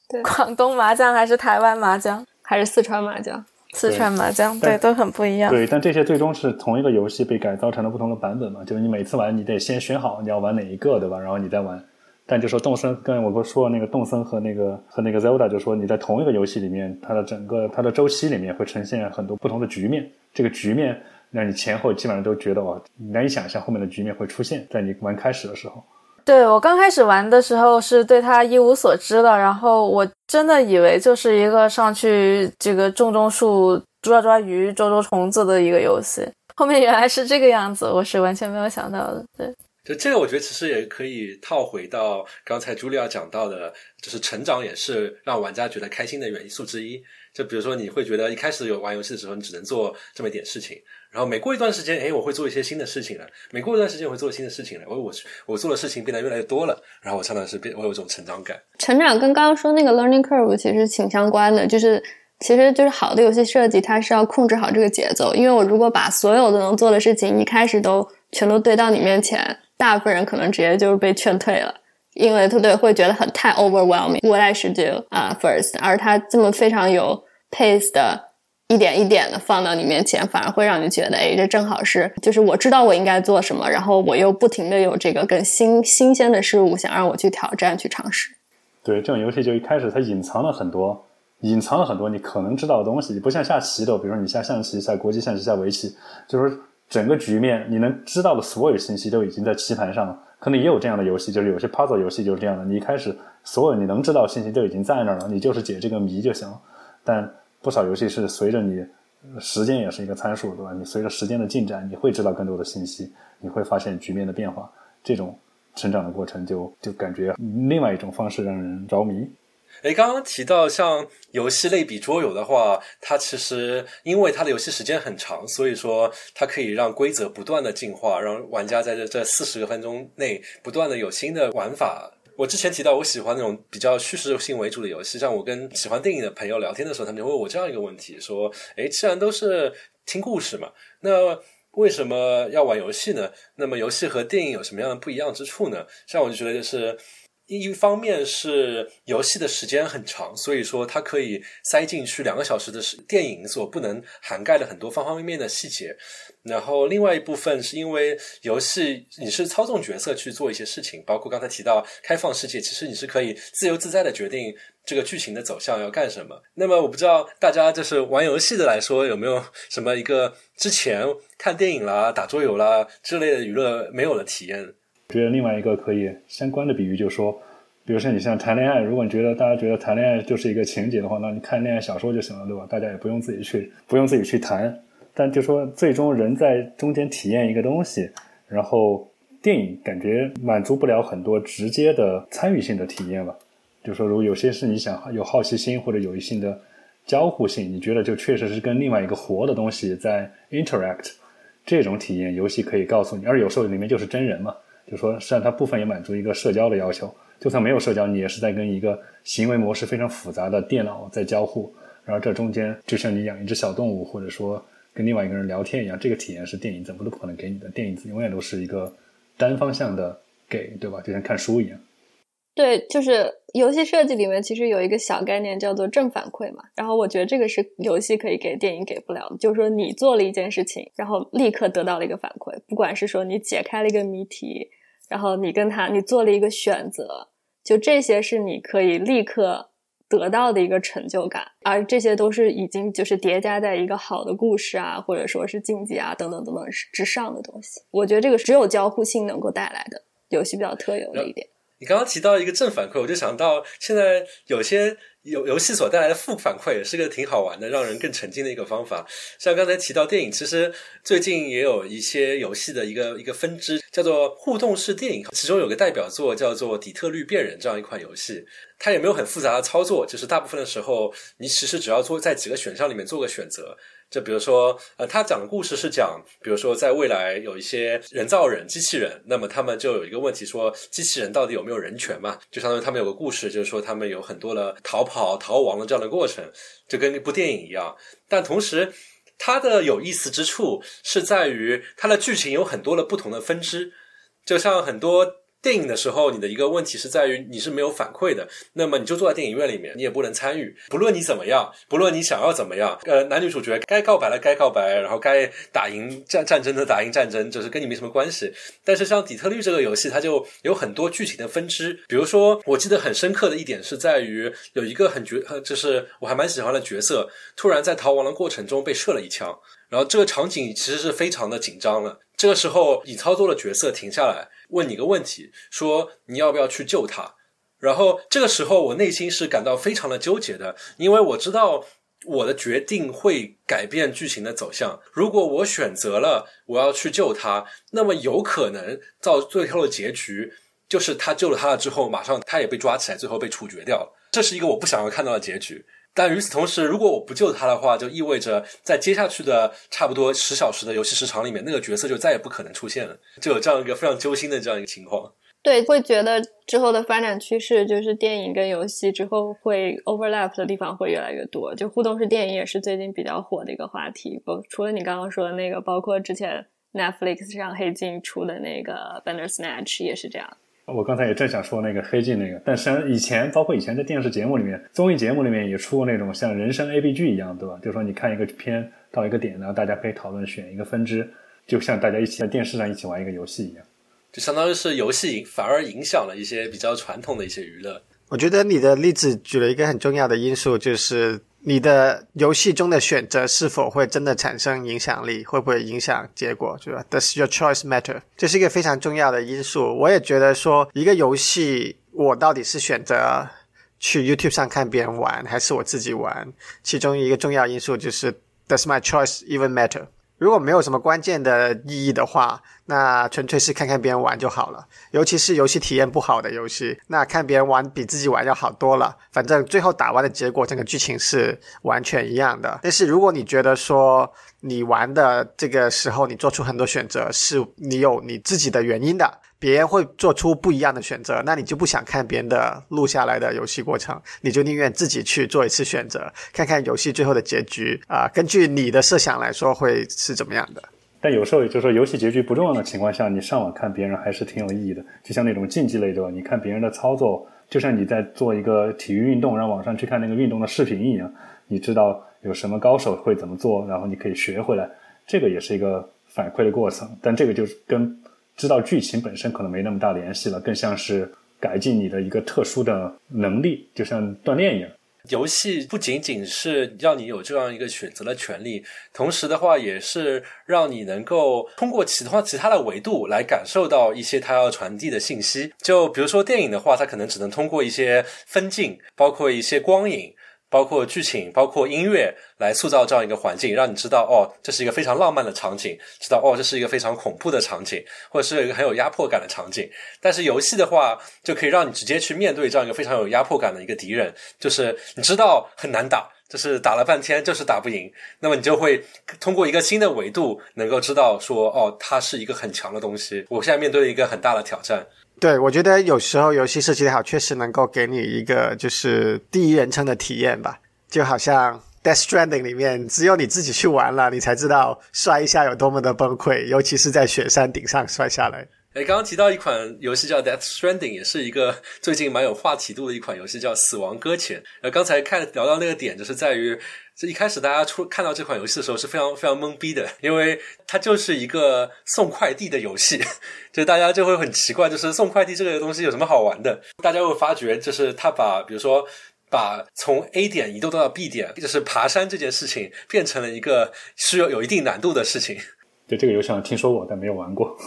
对，广东麻将还是台湾麻将还是四川麻将？四川麻将对都很不一样。对，但这些最终是同一个游戏被改造成了不同的版本嘛？就是你每次玩，你得先选好你要玩哪一个，对吧？然后你再玩。但就说动森，刚才我不说那个动森和那个和那个 Zelda，就说你在同一个游戏里面，它的整个它的周期里面会呈现很多不同的局面，这个局面。让你前后基本上都觉得哇，难以想象后面的局面会出现在你玩开始的时候。对我刚开始玩的时候是对他一无所知的，然后我真的以为就是一个上去这个种种树、抓抓鱼、捉捉虫子的一个游戏。后面原来是这个样子，我是完全没有想到的。对，就这个我觉得其实也可以套回到刚才朱莉亚讲到的，就是成长也是让玩家觉得开心的元素之一。就比如说你会觉得一开始有玩游戏的时候，你只能做这么一点事情。然后每过一段时间，哎，我会做一些新的事情了。每过一段时间，我会做新的事情了。我我我做的事情变得越来越多了。然后我相当是变，我有一种成长感。成长跟刚刚说那个 learning curve 其实挺相关的，就是其实就是好的游戏设计，它是要控制好这个节奏。因为我如果把所有的能做的事情一开始都全都堆到你面前，大部分人可能直接就是被劝退了，因为他对会觉得很太 overwhelming。What I should do 啊，first，而他这么非常有 pace 的。一点一点的放到你面前，反而会让你觉得，哎，这正好是，就是我知道我应该做什么，然后我又不停的有这个更新新鲜的事物想让我去挑战、去尝试。对，这种游戏就一开始它隐藏了很多，隐藏了很多你可能知道的东西，不像下棋的，比如说你下象棋、下国际象棋、下围棋，就是整个局面你能知道的所有信息都已经在棋盘上了。可能也有这样的游戏，就是有些 puzzle 游戏就是这样的，你一开始所有你能知道的信息都已经在那儿了，你就是解这个谜就行了，但。不少游戏是随着你时间也是一个参数，对吧？你随着时间的进展，你会知道更多的信息，你会发现局面的变化。这种成长的过程，就就感觉另外一种方式让人着迷。哎，刚刚提到像游戏类比桌游的话，它其实因为它的游戏时间很长，所以说它可以让规则不断的进化，让玩家在这这四十个分钟内不断的有新的玩法。我之前提到，我喜欢那种比较叙事性为主的游戏。像我跟喜欢电影的朋友聊天的时候，他们就问我这样一个问题：说，诶，既然都是听故事嘛，那为什么要玩游戏呢？那么游戏和电影有什么样的不一样之处呢？像我就觉得就是。一方面是游戏的时间很长，所以说它可以塞进去两个小时的时电影所不能涵盖的很多方方面面的细节。然后另外一部分是因为游戏你是操纵角色去做一些事情，包括刚才提到开放世界，其实你是可以自由自在的决定这个剧情的走向要干什么。那么我不知道大家就是玩游戏的来说有没有什么一个之前看电影啦、打桌游啦之类的娱乐没有的体验。觉得另外一个可以相关的比喻就是说，比如说你像谈恋爱，如果你觉得大家觉得谈恋爱就是一个情节的话，那你看恋爱小说就行了，对吧？大家也不用自己去，不用自己去谈。但就说最终人在中间体验一个东西，然后电影感觉满足不了很多直接的参与性的体验吧。就说如果有些是你想有好奇心或者有一性的交互性，你觉得就确实是跟另外一个活的东西在 interact，这种体验游戏可以告诉你，而有时候里面就是真人嘛。就说实际上它部分也满足一个社交的要求，就算没有社交，你也是在跟一个行为模式非常复杂的电脑在交互。然后这中间就像你养一只小动物，或者说跟另外一个人聊天一样，这个体验是电影怎么都不可能给你的。电影永远都是一个单方向的给，对吧？就像看书一样。对，就是游戏设计里面其实有一个小概念叫做正反馈嘛。然后我觉得这个是游戏可以给电影给不了的，就是说你做了一件事情，然后立刻得到了一个反馈，不管是说你解开了一个谜题，然后你跟他你做了一个选择，就这些是你可以立刻得到的一个成就感，而这些都是已经就是叠加在一个好的故事啊，或者说是竞技啊等等等等之上的东西。我觉得这个只有交互性能够带来的游戏比较特有的一点。你刚刚提到一个正反馈，我就想到现在有些游游戏所带来的负反馈，也是个挺好玩的，让人更沉浸的一个方法。像刚才提到电影，其实最近也有一些游戏的一个一个分支，叫做互动式电影，其中有个代表作叫做《底特律变人》这样一款游戏。它也没有很复杂的操作，就是大部分的时候，你其实只要做在几个选项里面做个选择。就比如说，呃，他讲的故事是讲，比如说在未来有一些人造人、机器人，那么他们就有一个问题，说机器人到底有没有人权嘛？就相当于他们有个故事，就是说他们有很多的逃跑、逃亡的这样的过程，就跟一部电影一样。但同时，它的有意思之处是在于它的剧情有很多的不同的分支，就像很多。电影的时候，你的一个问题是在于你是没有反馈的，那么你就坐在电影院里面，你也不能参与。不论你怎么样，不论你想要怎么样，呃，男女主角该告白的该告白，然后该打赢战战争的打赢战争，就是跟你没什么关系。但是像底特律这个游戏，它就有很多剧情的分支。比如说，我记得很深刻的一点是在于有一个很角，就是我还蛮喜欢的角色，突然在逃亡的过程中被射了一枪，然后这个场景其实是非常的紧张了。这个时候，你操作的角色停下来。问你个问题，说你要不要去救他？然后这个时候，我内心是感到非常的纠结的，因为我知道我的决定会改变剧情的走向。如果我选择了我要去救他，那么有可能到最后的结局就是他救了他了之后，马上他也被抓起来，最后被处决掉了。这是一个我不想要看到的结局。但与此同时，如果我不救他的话，就意味着在接下去的差不多十小时的游戏时长里面，那个角色就再也不可能出现了，就有这样一个非常揪心的这样一个情况。对，会觉得之后的发展趋势就是电影跟游戏之后会 overlap 的地方会越来越多。就互动式电影也是最近比较火的一个话题。不，除了你刚刚说的那个，包括之前 Netflix 上黑镜出的那个 Bandersnatch 也是这样。我刚才也正想说那个黑镜那个，但实际上以前包括以前在电视节目里面、综艺节目里面也出过那种像人生 A B G 一样，对吧？就是说你看一个片到一个点，然后大家可以讨论选一个分支，就像大家一起在电视上一起玩一个游戏一样，就相当于是游戏反而影响了一些比较传统的一些娱乐。我觉得你的例子举了一个很重要的因素，就是。你的游戏中的选择是否会真的产生影响力？会不会影响结果？对吧？Does your choice matter？这是一个非常重要的因素。我也觉得说，一个游戏我到底是选择去 YouTube 上看别人玩，还是我自己玩？其中一个重要因素就是 Does my choice even matter？如果没有什么关键的意义的话，那纯粹是看看别人玩就好了。尤其是游戏体验不好的游戏，那看别人玩比自己玩要好多了。反正最后打完的结果，整个剧情是完全一样的。但是如果你觉得说你玩的这个时候，你做出很多选择，是你有你自己的原因的。别人会做出不一样的选择，那你就不想看别人的录下来的游戏过程，你就宁愿自己去做一次选择，看看游戏最后的结局啊。根据你的设想来说，会是怎么样的？但有时候也就是说，游戏结局不重要的情况下，你上网看别人还是挺有意义的。就像那种竞技类的，你看别人的操作，就像你在做一个体育运动，让网上去看那个运动的视频一样，你知道有什么高手会怎么做，然后你可以学回来，这个也是一个反馈的过程。但这个就是跟。知道剧情本身可能没那么大联系了，更像是改进你的一个特殊的能力，就像锻炼一样。游戏不仅仅是让你有这样一个选择的权利，同时的话也是让你能够通过其他其他的维度来感受到一些它要传递的信息。就比如说电影的话，它可能只能通过一些分镜，包括一些光影。包括剧情，包括音乐，来塑造这样一个环境，让你知道哦，这是一个非常浪漫的场景；知道哦，这是一个非常恐怖的场景，或者是一个很有压迫感的场景。但是游戏的话，就可以让你直接去面对这样一个非常有压迫感的一个敌人，就是你知道很难打，就是打了半天就是打不赢，那么你就会通过一个新的维度，能够知道说哦，它是一个很强的东西。我现在面对一个很大的挑战。对，我觉得有时候游戏设计的好，确实能够给你一个就是第一人称的体验吧。就好像 Death Stranding 里面，只有你自己去玩了，你才知道摔一下有多么的崩溃，尤其是在雪山顶上摔下来。哎，刚刚提到一款游戏叫《Death Stranding》，也是一个 最近蛮有话题度的一款游戏，叫《死亡搁浅》。呃，刚才看聊到那个点，就是在于这一开始大家出看到这款游戏的时候是非常非常懵逼的，因为它就是一个送快递的游戏，就大家就会很奇怪，就是送快递这个东西有什么好玩的？大家会发觉，就是他把比如说把从 A 点移动到 B 点，就是爬山这件事情，变成了一个需要有一定难度的事情。对这个游戏好像听说过，但没有玩过。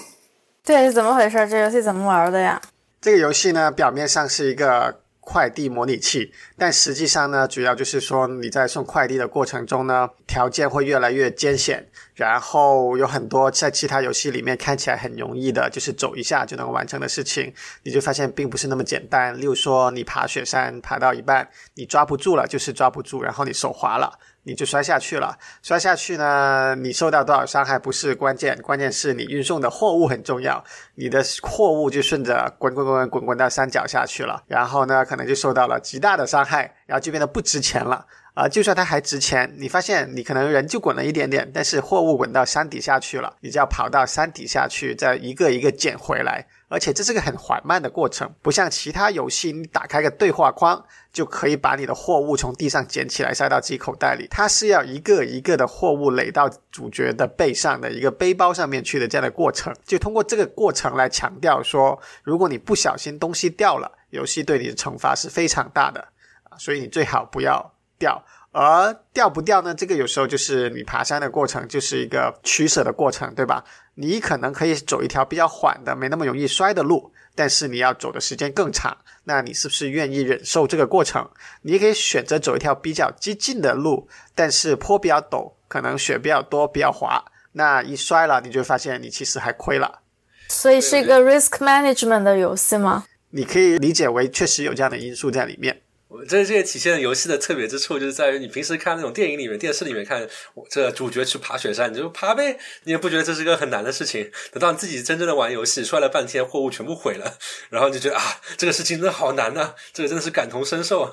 对，是怎么回事？这游戏怎么玩的呀？这个游戏呢，表面上是一个快递模拟器，但实际上呢，主要就是说你在送快递的过程中呢，条件会越来越艰险，然后有很多在其他游戏里面看起来很容易的，就是走一下就能完成的事情，你就发现并不是那么简单。例如说，你爬雪山爬到一半，你抓不住了，就是抓不住，然后你手滑了。你就摔下去了，摔下去呢，你受到多少伤害不是关键，关键是你运送的货物很重要，你的货物就顺着滚滚滚滚滚到山脚下去了，然后呢，可能就受到了极大的伤害，然后就变得不值钱了啊！就算它还值钱，你发现你可能人就滚了一点点，但是货物滚到山底下去了，你就要跑到山底下去，再一个一个捡回来。而且这是个很缓慢的过程，不像其他游戏，你打开个对话框就可以把你的货物从地上捡起来塞到自己口袋里。它是要一个一个的货物垒到主角的背上的一个背包上面去的这样的过程，就通过这个过程来强调说，如果你不小心东西掉了，游戏对你的惩罚是非常大的啊，所以你最好不要掉。而掉不掉呢？这个有时候就是你爬山的过程，就是一个取舍的过程，对吧？你可能可以走一条比较缓的、没那么容易摔的路，但是你要走的时间更长。那你是不是愿意忍受这个过程？你可以选择走一条比较激进的路，但是坡比较陡，可能雪比较多，比较滑。那一摔了，你就发现你其实还亏了。所以是一个 risk management 的游戏吗？你可以理解为确实有这样的因素在里面。我这这也体现了游戏的特别之处，就是在于你平时看那种电影里面、电视里面看，这主角去爬雪山，你就爬呗，你也不觉得这是个很难的事情。等到你自己真正的玩游戏，摔了半天，货物全部毁了，然后你就觉得啊，这个事情真的好难呐，这个真的是感同身受啊。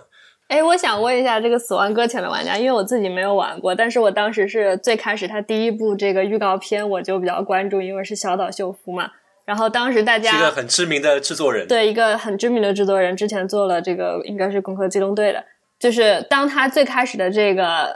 哎，我想问一下这个《死亡搁浅》的玩家，因为我自己没有玩过，但是我当时是最开始他第一部这个预告片我就比较关注，因为是小岛秀夫嘛。然后当时大家是一个很知名的制作人，对一个很知名的制作人，之前做了这个应该是《攻壳机动队》的。就是当他最开始的这个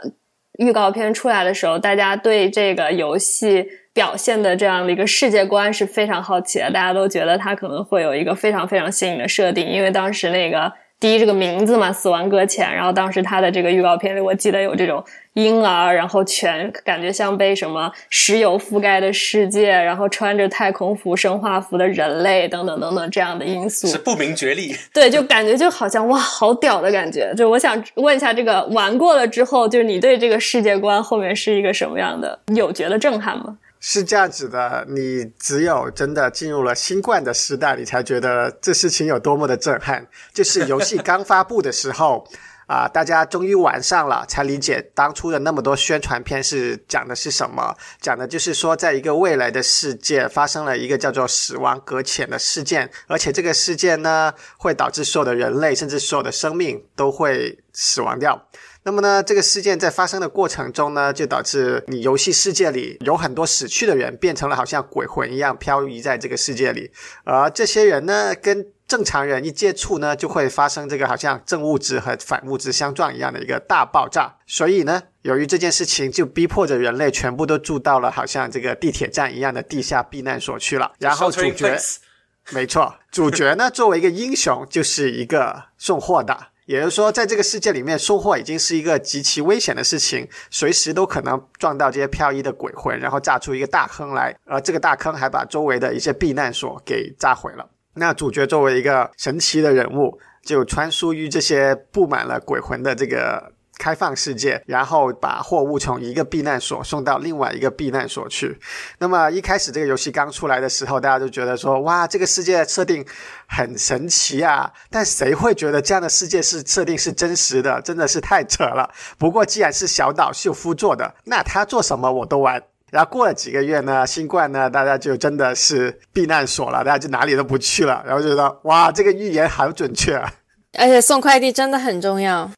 预告片出来的时候，大家对这个游戏表现的这样的一个世界观是非常好奇的。大家都觉得他可能会有一个非常非常新颖的设定，因为当时那个。第一，这个名字嘛，死亡搁浅。然后当时他的这个预告片里，我记得有这种婴儿，然后全感觉像被什么石油覆盖的世界，然后穿着太空服、生化服的人类等等等等这样的因素，是不明觉厉。对，就感觉就好像哇，好屌的感觉。就我想问一下，这个玩过了之后，就是你对这个世界观后面是一个什么样的？有觉得震撼吗？是这样子的，你只有真的进入了新冠的时代，你才觉得这事情有多么的震撼。就是游戏刚发布的时候，啊，大家终于玩上了，才理解当初的那么多宣传片是讲的是什么。讲的就是说，在一个未来的世界，发生了一个叫做“死亡搁浅”的事件，而且这个事件呢，会导致所有的人类，甚至所有的生命都会死亡掉。那么呢，这个事件在发生的过程中呢，就导致你游戏世界里有很多死去的人，变成了好像鬼魂一样漂移在这个世界里。而这些人呢，跟正常人一接触呢，就会发生这个好像正物质和反物质相撞一样的一个大爆炸。所以呢，由于这件事情，就逼迫着人类全部都住到了好像这个地铁站一样的地下避难所去了。然后主角，没错，主角呢作为一个英雄，就是一个送货的。也就是说，在这个世界里面，收货已经是一个极其危险的事情，随时都可能撞到这些漂移的鬼魂，然后炸出一个大坑来。而这个大坑还把周围的一些避难所给炸毁了。那主角作为一个神奇的人物，就穿梭于这些布满了鬼魂的这个。开放世界，然后把货物从一个避难所送到另外一个避难所去。那么一开始这个游戏刚出来的时候，大家都觉得说，哇，这个世界设定很神奇啊！但谁会觉得这样的世界是设定是真实的？真的是太扯了。不过既然是小岛秀夫做的，那他做什么我都玩。然后过了几个月呢，新冠呢，大家就真的是避难所了，大家就哪里都不去了。然后觉得，哇，这个预言好准确啊！而且送快递真的很重要。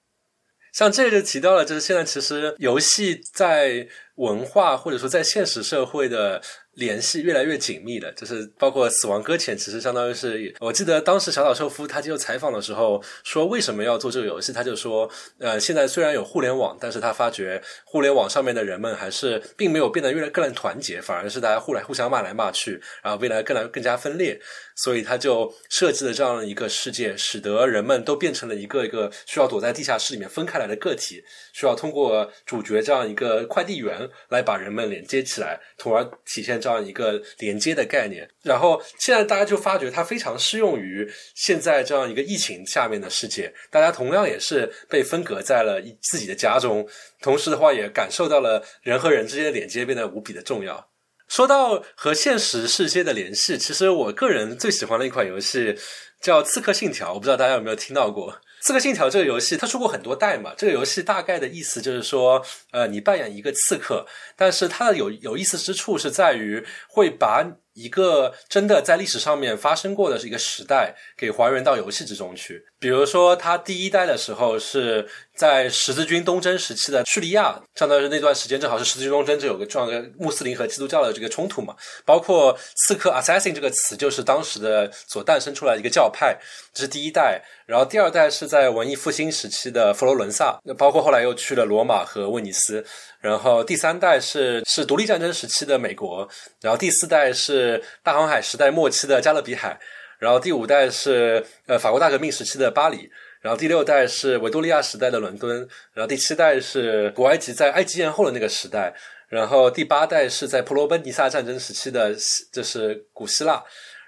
像这个就提到了，就是现在其实游戏在文化或者说在现实社会的。联系越来越紧密了，就是包括《死亡搁浅》，其实相当于是，我记得当时小岛秀夫他接受采访的时候说，为什么要做这个游戏？他就说，呃，现在虽然有互联网，但是他发觉互联网上面的人们还是并没有变得越来更团结，反而是大家互来互相骂来骂去，然后未来更来更加分裂。所以他就设计了这样一个世界，使得人们都变成了一个一个需要躲在地下室里面分开来的个体，需要通过主角这样一个快递员来把人们连接起来，从而体现这样一个连接的概念。然后现在大家就发觉它非常适用于现在这样一个疫情下面的世界，大家同样也是被分隔在了自己的家中，同时的话也感受到了人和人之间的连接变得无比的重要。说到和现实世界的联系，其实我个人最喜欢的一款游戏叫《刺客信条》，我不知道大家有没有听到过《刺客信条》这个游戏。它出过很多代嘛，这个游戏大概的意思就是说，呃，你扮演一个刺客，但是它的有有意思之处是在于会把。一个真的在历史上面发生过的一个时代，给还原到游戏之中去。比如说，它第一代的时候是在十字军东征时期的叙利亚，相当于是那段时间正好是十字军东征，就有个这样的穆斯林和基督教的这个冲突嘛。包括刺客 （assassin） 这个词，就是当时的所诞生出来一个教派，这是第一代。然后第二代是在文艺复兴时期的佛罗伦萨，那包括后来又去了罗马和威尼斯。然后第三代是是独立战争时期的美国，然后第四代是大航海时代末期的加勒比海，然后第五代是呃法国大革命时期的巴黎，然后第六代是维多利亚时代的伦敦，然后第七代是古埃及在埃及艳后的那个时代，然后第八代是在普罗奔尼撒战争时期的就是古希腊，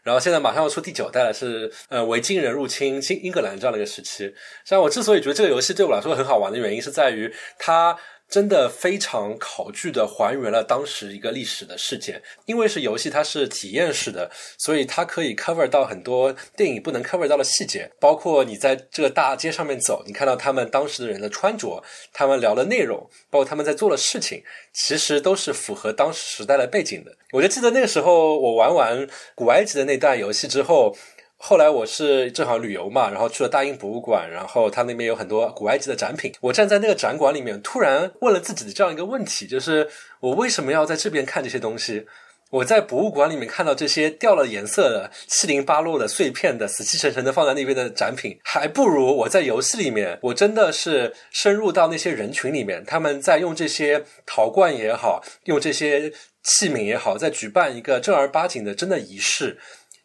然后现在马上要出第九代了，是呃维京人入侵新英格兰这样的一个时期。像我之所以觉得这个游戏对我来说很好玩的原因，是在于它。真的非常考据的还原了当时一个历史的事件，因为是游戏，它是体验式的，所以它可以 cover 到很多电影不能 cover 到的细节，包括你在这个大街上面走，你看到他们当时的人的穿着，他们聊的内容，包括他们在做的事情，其实都是符合当时时代的背景的。我就记得那个时候，我玩完古埃及的那段游戏之后。后来我是正好旅游嘛，然后去了大英博物馆，然后他那边有很多古埃及的展品。我站在那个展馆里面，突然问了自己的这样一个问题：，就是我为什么要在这边看这些东西？我在博物馆里面看到这些掉了颜色的、七零八落的碎片的、死气沉沉的放在那边的展品，还不如我在游戏里面，我真的是深入到那些人群里面，他们在用这些陶罐也好，用这些器皿也好，在举办一个正儿八经的真的仪式。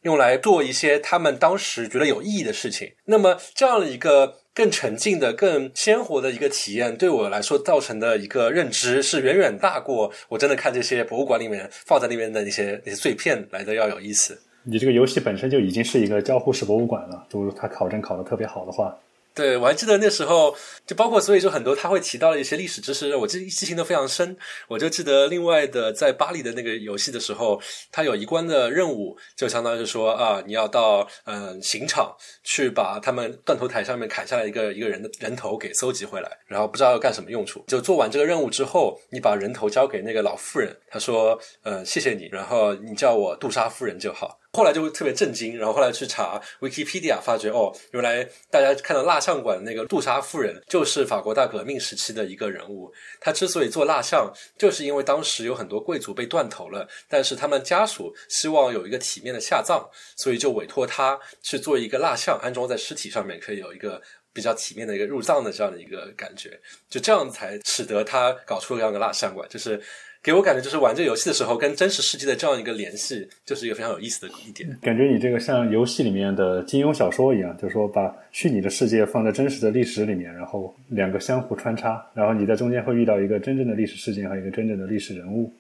用来做一些他们当时觉得有意义的事情。那么，这样的一个更沉浸的、更鲜活的一个体验，对我来说造成的一个认知，是远远大过我真的看这些博物馆里面放在那边的那些那些碎片来的要有意思。你这个游戏本身就已经是一个交互式博物馆了，就是它考证考的特别好的话。对，我还记得那时候，就包括所以就很多他会提到的一些历史知识，我记记性都非常深。我就记得另外的在巴黎的那个游戏的时候，他有一关的任务，就相当于是说啊，你要到嗯刑场去把他们断头台上面砍下来一个一个人的人头给搜集回来，然后不知道要干什么用处。就做完这个任务之后，你把人头交给那个老妇人，他说嗯谢谢你，然后你叫我杜莎夫人就好。后来就会特别震惊，然后后来去查 Wikipedia，发觉哦，原来大家看到蜡像馆那个杜莎夫人就是法国大革命时期的一个人物。他之所以做蜡像，就是因为当时有很多贵族被断头了，但是他们家属希望有一个体面的下葬，所以就委托他去做一个蜡像，安装在尸体上面，可以有一个比较体面的一个入葬的这样的一个感觉。就这样才使得他搞出了这样的蜡像馆，就是。给我感觉就是玩这游戏的时候，跟真实世界的这样一个联系，就是一个非常有意思的一点。感觉你这个像游戏里面的金庸小说一样，就是说把虚拟的世界放在真实的历史里面，然后两个相互穿插，然后你在中间会遇到一个真正的历史事件和一个真正的历史人物。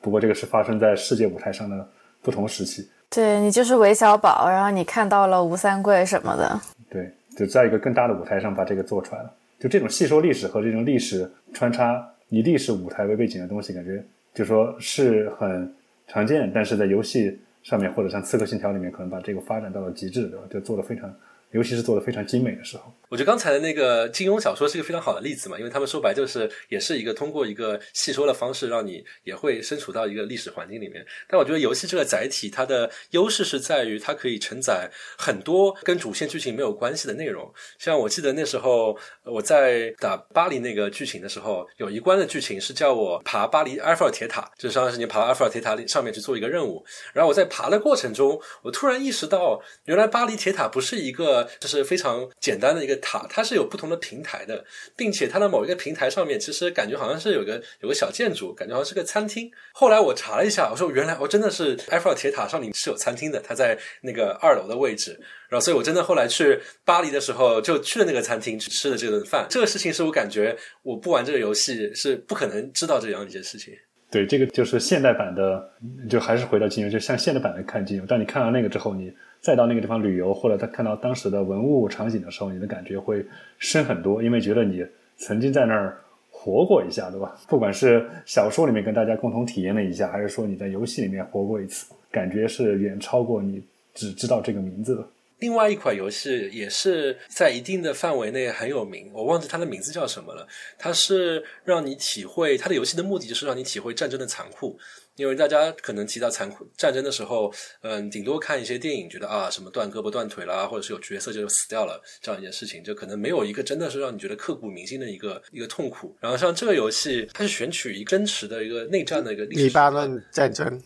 不过这个是发生在世界舞台上的不同时期。对你就是韦小宝，然后你看到了吴三桂什么的。对，就在一个更大的舞台上把这个做出来了。就这种细说历史和这种历史穿插。以历史舞台为背景的东西，感觉就说是很常见，但是在游戏上面或者像《刺客信条》里面，可能把这个发展到了极致，对吧？就做的非常尤其是做的非常精美的时候。我觉得刚才的那个金庸小说是一个非常好的例子嘛，因为他们说白就是也是一个通过一个戏说的方式，让你也会身处到一个历史环境里面。但我觉得游戏这个载体，它的优势是在于它可以承载很多跟主线剧情没有关系的内容。像我记得那时候我在打巴黎那个剧情的时候，有一关的剧情是叫我爬巴黎埃菲尔铁塔，就是相当于是你爬埃菲尔铁塔上面去做一个任务。然后我在爬的过程中，我突然意识到，原来巴黎铁塔不是一个就是非常简单的一个。塔它是有不同的平台的，并且它的某一个平台上面，其实感觉好像是有个有个小建筑，感觉好像是个餐厅。后来我查了一下，我说原来我真的是埃菲尔铁塔上面是有餐厅的，它在那个二楼的位置。然后，所以我真的后来去巴黎的时候，就去了那个餐厅去吃了这顿饭。这个事情是我感觉我不玩这个游戏是不可能知道这样一件事情。对，这个就是现代版的，就还是回到金庸，就像现代版的看金庸。当你看完那个之后，你。再到那个地方旅游，或者他看到当时的文物场景的时候，你的感觉会深很多，因为觉得你曾经在那儿活过一下，对吧？不管是小说里面跟大家共同体验了一下，还是说你在游戏里面活过一次，感觉是远超过你只知道这个名字的。另外一款游戏也是在一定的范围内很有名，我忘记它的名字叫什么了。它是让你体会它的游戏的目的就是让你体会战争的残酷。因为大家可能提到残酷战争的时候，嗯，顶多看一些电影，觉得啊，什么断胳膊断腿啦，或者是有角色就死掉了这样一件事情，就可能没有一个真的是让你觉得刻骨铭心的一个一个痛苦。然后像这个游戏，它是选取一个真实的一个内战的一个黎巴嫩战争。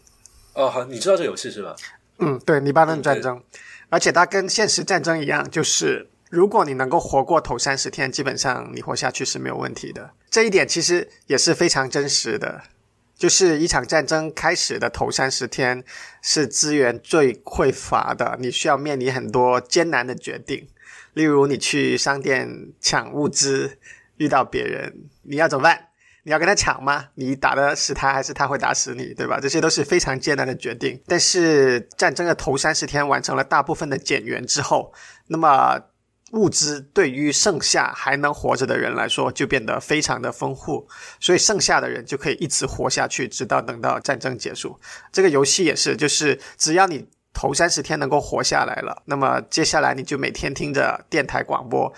哦，好，你知道这游戏是吧？嗯，对，黎巴嫩战争，而且它跟现实战争一样，就是如果你能够活过头三十天，基本上你活下去是没有问题的。这一点其实也是非常真实的。就是一场战争开始的头三十天是资源最匮乏的，你需要面临很多艰难的决定，例如你去商店抢物资，遇到别人，你要怎么办？你要跟他抢吗？你打的是他，还是他会打死你？对吧？这些都是非常艰难的决定。但是战争的头三十天完成了大部分的减员之后，那么。物资对于剩下还能活着的人来说，就变得非常的丰富，所以剩下的人就可以一直活下去，直到等到战争结束。这个游戏也是，就是只要你头三十天能够活下来了，那么接下来你就每天听着电台广播，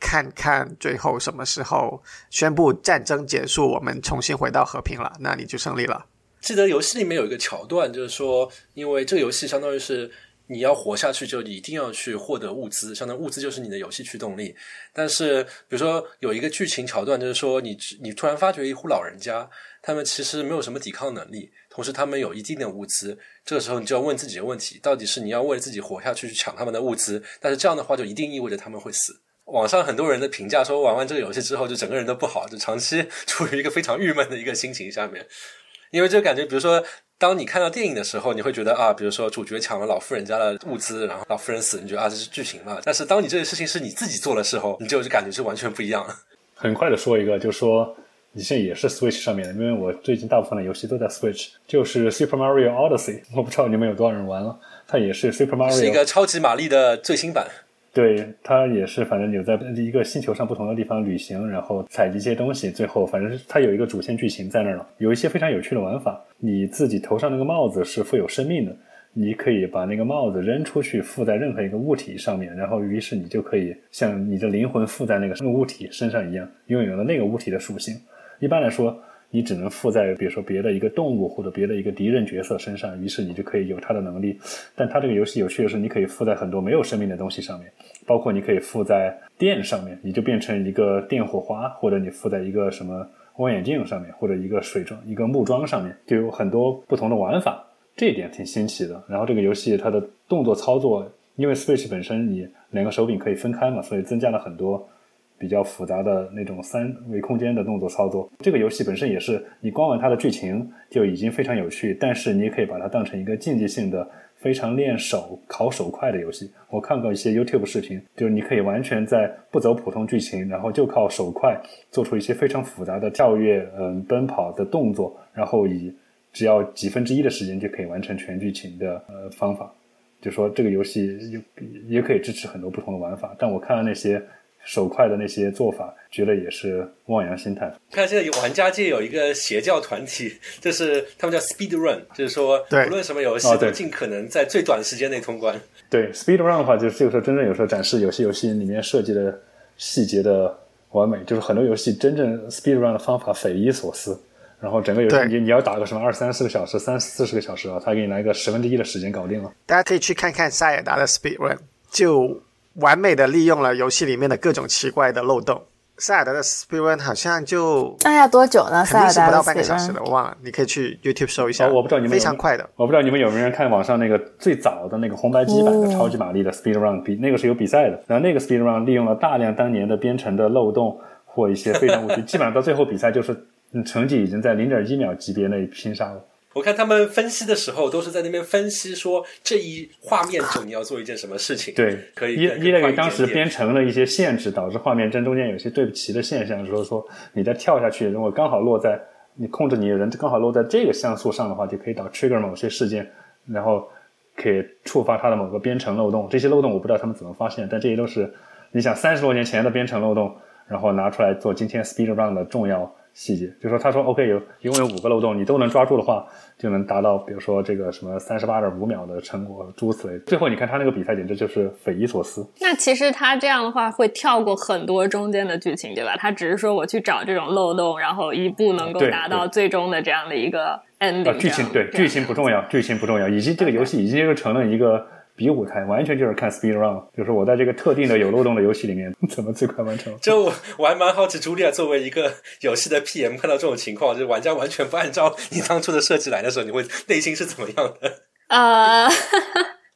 看看最后什么时候宣布战争结束，我们重新回到和平了，那你就胜利了。记得游戏里面有一个桥段，就是说，因为这个游戏相当于是。你要活下去，就一定要去获得物资，相当于物资就是你的游戏驱动力。但是，比如说有一个剧情桥段，就是说你你突然发觉一户老人家，他们其实没有什么抵抗能力，同时他们有一定的物资。这个时候，你就要问自己的问题：到底是你要为了自己活下去去抢他们的物资？但是这样的话，就一定意味着他们会死。网上很多人的评价说，玩完这个游戏之后，就整个人都不好，就长期 处于一个非常郁闷的一个心情下面，因为就感觉，比如说。当你看到电影的时候，你会觉得啊，比如说主角抢了老妇人家的物资，然后老妇人死，你觉得啊这是剧情嘛？但是当你这个事情是你自己做的时候，你就感觉是完全不一样。很快的说一个，就说你现在也是 Switch 上面的，因为我最近大部分的游戏都在 Switch，就是 Super Mario Odyssey，我不知道你们有多少人玩了，它也是 Super Mario，是一个超级玛丽的最新版。对，它也是，反正有在一个星球上不同的地方旅行，然后采集一些东西，最后反正是它有一个主线剧情在那儿了，有一些非常有趣的玩法。你自己头上那个帽子是富有生命的，你可以把那个帽子扔出去，附在任何一个物体上面，然后于是你就可以像你的灵魂附在那个物体身上一样，拥有了那个物体的属性。一般来说。你只能附在比如说别的一个动物或者别的一个敌人角色身上，于是你就可以有它的能力。但它这个游戏有趣的是，你可以附在很多没有生命的东西上面，包括你可以附在电上面，你就变成一个电火花，或者你附在一个什么望远镜上面，或者一个水装、一个木桩上面，就有很多不同的玩法。这一点挺新奇的。然后这个游戏它的动作操作，因为 Switch 本身你两个手柄可以分开嘛，所以增加了很多。比较复杂的那种三维空间的动作操作，这个游戏本身也是，你光玩它的剧情就已经非常有趣，但是你也可以把它当成一个竞技性的、非常练手、考手快的游戏。我看过一些 YouTube 视频，就是你可以完全在不走普通剧情，然后就靠手快做出一些非常复杂的跳跃、嗯奔跑的动作，然后以只要几分之一的时间就可以完成全剧情的呃方法。就说这个游戏也也可以支持很多不同的玩法，但我看了那些。手快的那些做法，觉得也是望洋兴叹。看现在玩家界有一个邪教团体，就是他们叫 Speed Run，就是说对无论什么游戏都尽可能在最短时间内通关。对 speed run 的话，就是这个时候真正有时候展示有些游戏里面设计的细节的完美，就是很多游戏真正 speed run 的方法匪夷所思。然后整个游戏你你要打个什么二三四个小时、三四十个小时啊，他给你来个十分之一的时间搞定了。大家可以去看看塞尔达的 Speedrun，就完美的利用了游戏里面的各种奇怪的漏洞。塞尔达的 Speedrun 好像就那要多久呢？塞肯定是不到半个小时的，我忘了，你可以去 YouTube 搜一下，哦我不知道你们非常快的。我不知道你们有没有人看网上那个最早的那个红白机版的哦超级玛丽的 speed run 比那个是有比赛的，然后那个 speed run 利用了大量当年的编程的漏洞或一些非常误区，基本上到最后比赛就是嗯成绩已经在零点一秒级别内拼杀了。我看他们分析的时候，都是在那边分析说这一画面中你要做一件什么事情。对，可以一一类更快一于当时编程的一些限制，导致画面正中间有些对不齐的现象，说说你再跳下去，如果刚好落在你控制你的人刚好落在这个像素上的话，就可以导 trigger 某些事件，然后可以触发它的某个编程漏洞。这些漏洞我不知道他们怎么发现，但这些都是你想三十多年前的编程漏洞，然后拿出来做今天 speed run 的重要细节。就说他说 OK 有一共有五个漏洞，你都能抓住的话，就能达到比如说这个什么三十八点五秒的成果，诸如此类。最后你看他那个比赛，简直就是匪夷所思。那其实他这样的话会跳过很多中间的剧情，对吧？他只是说我去找这种漏洞，然后一步能够达到最终的这样的一个 ending 剧情对剧情不重要，剧情不重要，以及这个游戏已经就成了一个比舞台，完全就是看 speed run，就是我在这个特定的有漏洞的游戏里面 怎么最快完成。就我我还蛮好奇，茱莉亚作为一个游戏的 PM，看到这种情况，就是玩家完全不按照 你当初的设计来的时候，你会内心是怎么样的？呃，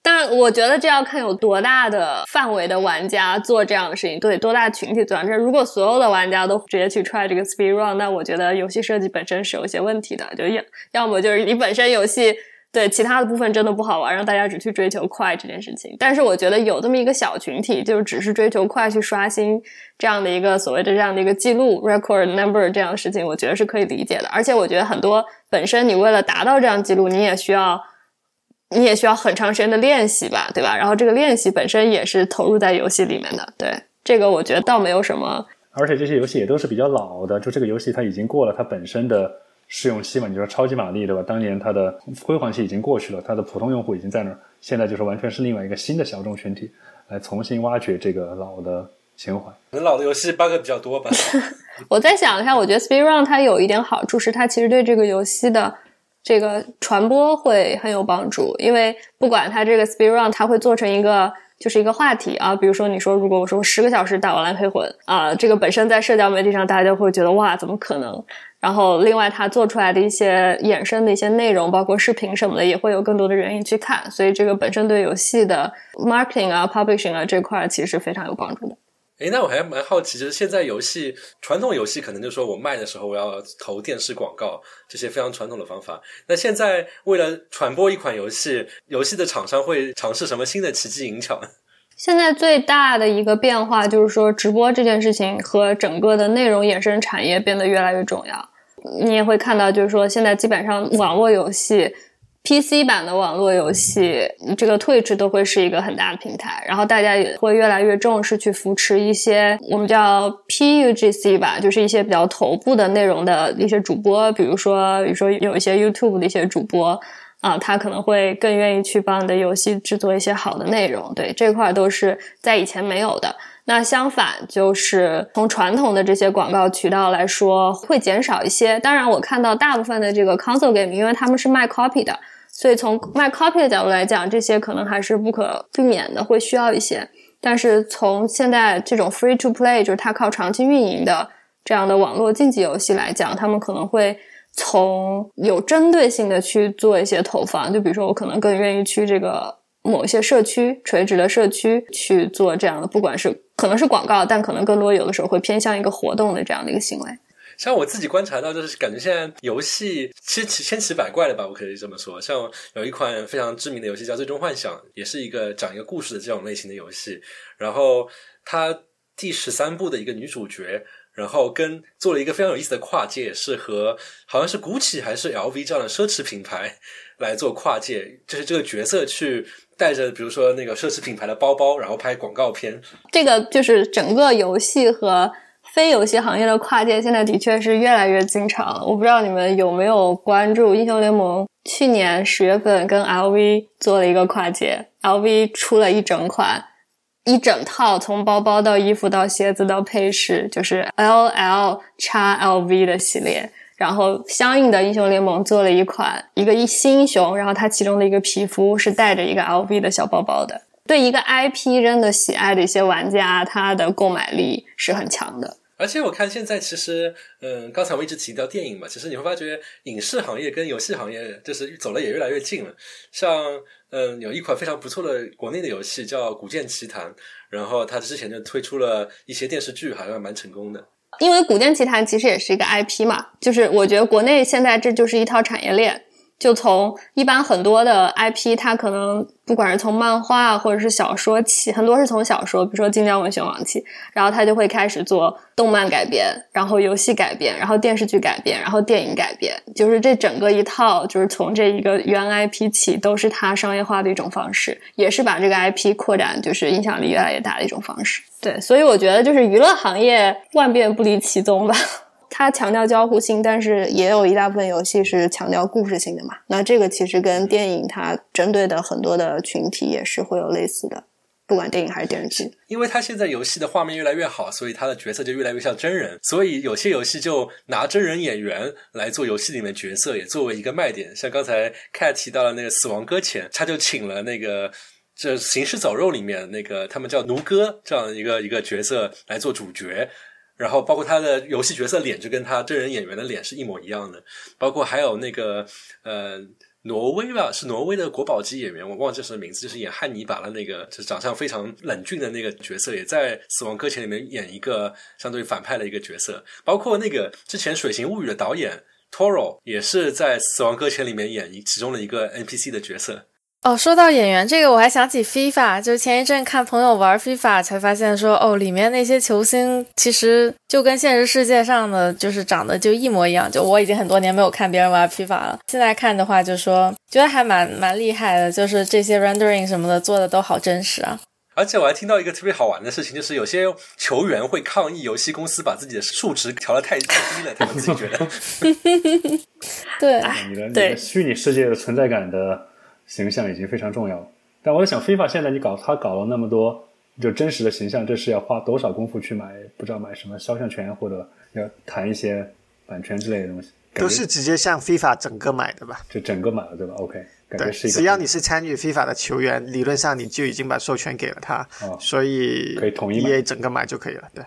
但我觉得这要看有多大的范围的玩家做这样的事情，对多大群体做这样。如果所有的玩家都直接去 try 这个 speed run，那我觉得游戏设计本身是有一些问题的，就要要么就是你本身游戏。对其他的部分真的不好玩，让大家只去追求快这件事情。但是我觉得有这么一个小群体，就是只是追求快去刷新这样的一个所谓的这样的一个记录 record number 这样的事情，我觉得是可以理解的。而且我觉得很多本身你为了达到这样记录，你也需要你也需要很长时间的练习吧，对吧？然后这个练习本身也是投入在游戏里面的。对这个，我觉得倒没有什么。而且这些游戏也都是比较老的，就这个游戏它已经过了它本身的试用期嘛。你说超级玛丽对吧？当年它的辉煌期已经过去了，它的普通用户已经在那儿，现在就是完全是另外一个新的小众群体来重新挖掘这个老的情怀。可能老的游戏 bug 比较多吧。我再想一下，我觉得 Speed Run 它有一点好处是，它其实对这个游戏的这个传播会很有帮助，因为不管它这个 Speed Run，它会做成一个。就是一个话题啊，比如说你说，如果我说十个小时打完了黑魂啊，这个本身在社交媒体上大家就会觉得哇，怎么可能？然后另外它做出来的一些衍生的一些内容，包括视频什么的，也会有更多的人去看，所以这个本身对游戏的 marketing 啊、publishing 啊这块其实非常有帮助的。诶，那我还蛮好奇，就是现在游戏传统游戏可能就说我卖的时候我要投电视广告这些非常传统的方法。那现在为了传播一款游戏，游戏的厂商会尝试什么新的奇技淫巧？现在最大的一个变化就是说，直播这件事情和整个的内容衍生产业变得越来越重要。你也会看到，就是说现在基本上网络游戏。PC 版的网络游戏，这个 Twitch 都会是一个很大的平台，然后大家也会越来越重视去扶持一些我们叫 PUGC 吧，就是一些比较头部的内容的一些主播，比如说，比如说有一些 YouTube 的一些主播啊，他可能会更愿意去帮你的游戏制作一些好的内容，对这块都是在以前没有的。那相反，就是从传统的这些广告渠道来说，会减少一些。当然，我看到大部分的这个 console game，因为他们是卖 copy 的，所以从卖 copy 的角度来讲，这些可能还是不可避免的，会需要一些。但是从现在这种 free to play，就是它靠长期运营的这样的网络竞技游戏来讲，他们可能会从有针对性的去做一些投放。就比如说，我可能更愿意去这个某一些社区、垂直的社区去做这样的，不管是可能是广告，但可能更多有的时候会偏向一个活动的这样的一个行为。像我自己观察到，就是感觉现在游戏千奇千奇百怪的吧，我可以这么说。像有一款非常知名的游戏叫《最终幻想》，也是一个讲一个故事的这种类型的游戏。然后它第十三部的一个女主角，然后跟做了一个非常有意思的跨界，是和好像是 GUCCI 还是 LV 这样的奢侈品牌来做跨界，就是这个角色去带着比如说那个奢侈品牌的包包，然后拍广告片。这个就是整个游戏和非游戏行业的跨界，现在的确是越来越经常了。我不知道你们有没有关注英雄联盟，去年十月份跟 LV 做了一个跨界，LV 出了一整款。一整套从包包到衣服到鞋子到配饰，就是 L L 叉 L V 的系列。然后相应的英雄联盟做了一款一个一新英雄，然后它其中的一个皮肤是带着一个 L V 的小包包的。对一个 IP 真的喜爱的一些玩家，他的购买力是很强的。而且我看现在其实，嗯，刚才我一直提到电影嘛，其实你会发觉影视行业跟游戏行业就是走的也越来越近了。像，嗯，有一款非常不错的国内的游戏叫《古剑奇谭》，然后它之前就推出了一些电视剧，好像蛮成功的。因为《古剑奇谭》其实也是一个 IP 嘛，就是我觉得国内现在这就是一套产业链。就从一般很多的 IP，它可能不管是从漫画或者是小说起，很多是从小说，比如说《晋江文学网》起，然后它就会开始做动漫改编，然后游戏改编，然后电视剧改编，然后电影改编，就是这整个一套，就是从这一个原 IP 起，都是它商业化的一种方式，也是把这个 IP 扩展，就是影响力越来越大的一种方式。对，所以我觉得就是娱乐行业万变不离其宗吧。它强调交互性，但是也有一大部分游戏是强调故事性的嘛。那这个其实跟电影它针对的很多的群体也是会有类似的，不管电影还是电视剧。因为它现在游戏的画面越来越好，所以它的角色就越来越像真人，所以有些游戏就拿真人演员来做游戏里面角色，也作为一个卖点。像刚才 Cat 提到了那个《死亡搁浅》，他就请了那个这《行尸走肉》里面那个他们叫奴哥这样一个一个角色来做主角。然后包括他的游戏角色脸就跟他真人演员的脸是一模一样的，包括还有那个呃挪威吧，是挪威的国宝级演员，我忘记什么名字，就是演汉尼拔的那个，就是长相非常冷峻的那个角色，也在《死亡搁浅》里面演一个相对于反派的一个角色。包括那个之前《水形物语》的导演 Toro 也是在《死亡搁浅》里面演一其中的一个 NPC 的角色。哦，说到演员这个，我还想起 FIFA，就前一阵看朋友玩 FIFA 才发现说，哦，里面那些球星其实就跟现实世界上的就是长得就一模一样。就我已经很多年没有看别人玩 FIFA 了，现在看的话，就说觉得还蛮蛮厉害的，就是这些 rendering 什么的做的都好真实啊。而且我还听到一个特别好玩的事情，就是有些球员会抗议游戏公司把自己的数值调的太太低了，他们自己觉得。对，你的你的虚拟世界的存在感的。形象已经非常重要了，但我在想，FIFA 现在你搞他搞了那么多就真实的形象，这是要花多少功夫去买？不知道买什么肖像权，或者要谈一些版权之类的东西。都是直接向 FIFA 整个买的吧？就整个买了对吧？OK，感觉是一个。只要你是参与 FIFA 的球员，理论上你就已经把授权给了他，所以可以统一 EA 整个买就可以了。对。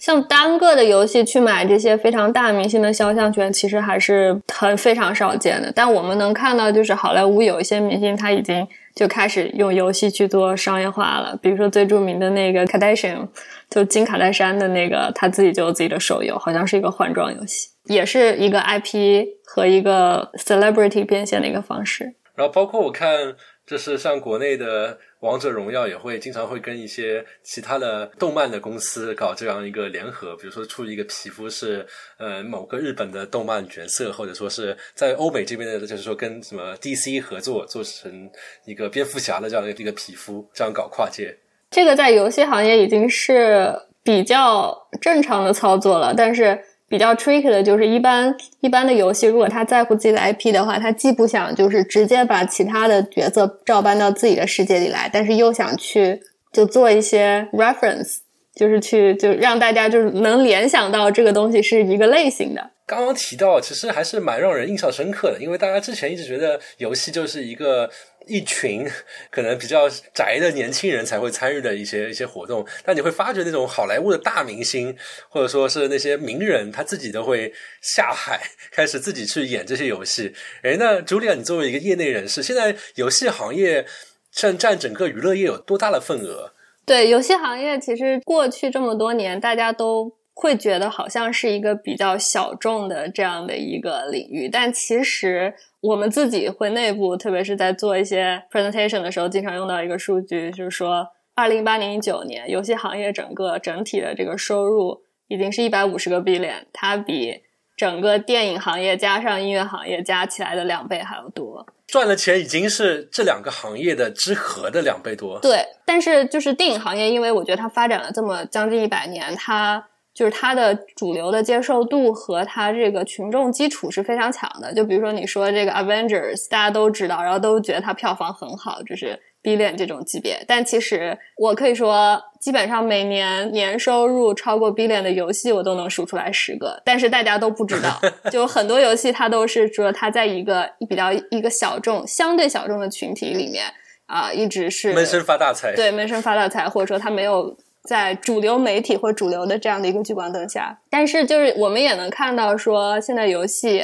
像单个的游戏去买这些非常大明星的肖像权，其实还是很非常少见的。但我们能看到，就是好莱坞有一些明星，他已经就开始用游戏去做商业化了。比如说最著名的那个 Kardashian，就金卡戴珊的那个，他自己就有自己的手游，好像是一个换装游戏，也是一个 IP 和一个 celebrity 变现的一个方式。然后包括我看，就是像国内的。王者荣耀也会经常会跟一些其他的动漫的公司搞这样一个联合，比如说出一个皮肤是呃某个日本的动漫角色，或者说是在欧美这边的，就是说跟什么 DC 合作做成一个蝙蝠侠的这样的一个皮肤，这样搞跨界。这个在游戏行业已经是比较正常的操作了，但是。比较 tricky 的就是一般一般的游戏，如果他在乎自己的 IP 的话，他既不想就是直接把其他的角色照搬到自己的世界里来，但是又想去就做一些 reference，就是去就让大家就是能联想到这个东西是一个类型的。刚刚提到，其实还是蛮让人印象深刻的，因为大家之前一直觉得游戏就是一个。一群 可能比较宅的年轻人才会参与的一些一些活动，但你会发觉那种好莱坞的大明星，或者说是那些名人，他自己都会下海，开始自己去演这些游戏。诶，那朱莉亚，你作为一个业内人士，现在游戏行业占占整个娱乐业有多大的份额？对，游戏行业其实过去这么多年，大家都会觉得好像是一个比较小众的这样的一个领域，但其实。我们自己会内部，特别是在做一些 presentation 的时候，经常用到一个数据，就是说，二零一八年、一九年，游戏行业整个整体的这个收入已经是一百五十个 billion，它比整个电影行业加上音乐行业加起来的两倍还要多。赚的钱已经是这两个行业的之和的两倍多。对，但是就是电影行业，因为我觉得它发展了这么将近一百年，它就是它的主流的接受度和它这个群众基础是非常强的。就比如说你说这个 Avengers，大家都知道，然后都觉得它票房很好，就是 billion 这种级别。但其实我可以说，基本上每年年收入超过 billion 的游戏，我都能数出来十个。但是大家都不知道，就很多游戏它都是说它在一个比较一个小众、相对小众的群体里面啊、一直是闷声发大财。对闷声发大财，或者说它没有在主流媒体或主流的这样的一个聚光灯下。但是就是我们也能看到说，现在游戏。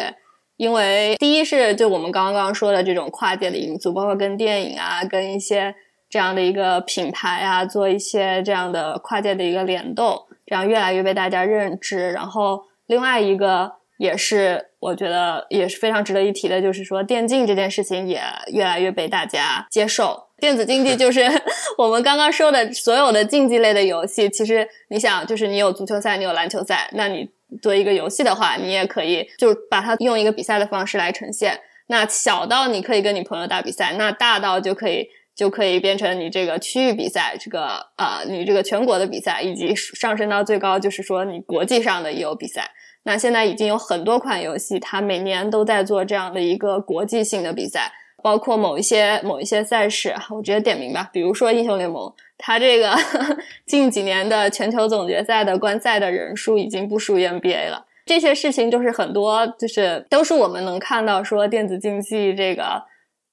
因为第一是就我们刚刚说的这种跨界的因素，包括跟电影啊，跟一些这样的一个品牌啊，做一些这样的跨界的一个联动，这样越来越被大家认知。然后另外一个也是我觉得也是非常值得一提的，就是说电竞这件事情也越来越被大家接受。电子竞技就是 我们刚刚说的所有的竞技类的游戏，其实你想，就是你有足球赛，你有篮球赛，那你做一个游戏的话，你也可以就把它用一个比赛的方式来呈现。那小到你可以跟你朋友打比赛，那大到就可以就可以变成你这个区域比赛，这个呃你这个全国的比赛，以及上升到最高就是说你国际上的也有比赛。那现在已经有很多款游戏，它每年都在做这样的一个国际性的比赛。包括某一些某一些赛事，我直接点名吧，比如说英雄联盟，它这个 近几年的全球总决赛的观赛的人数已经不输于 NBA 了。这些事情就是很多，就是都是我们能看到说电子竞技这个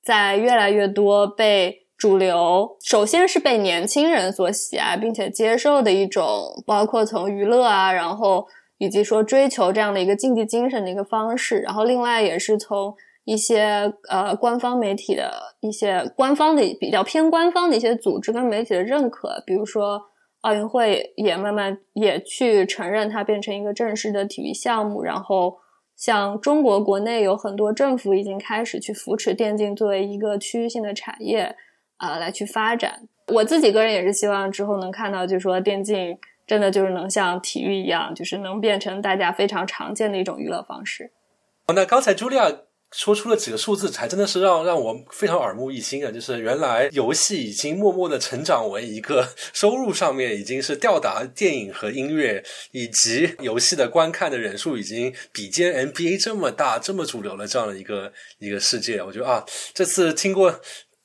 在越来越多被主流，首先是被年轻人所喜爱并且接受的一种，包括从娱乐啊，然后以及说追求这样的一个竞技精神的一个方式，然后另外也是从。一些呃官方媒体的一些官方的比较偏官方的一些组织跟媒体的认可，比如说奥运会也慢慢也去承认它变成一个正式的体育项目，然后像中国国内有很多政府已经开始去扶持电竞作为一个区域性的产业啊、来去发展。我自己个人也是希望之后能看到，就是说电竞真的就是能像体育一样，就是能变成大家非常常见的一种娱乐方式。那刚才朱莉亚说出了几个数字，才真的是让让我非常耳目一新啊！就是原来游戏已经默默的成长为一个 收入上面已经是吊打电影和音乐，以及游戏的观看的人数已经比肩 NBA 这么大、这么主流了这样的一个一个世界。我觉得啊，这次听过。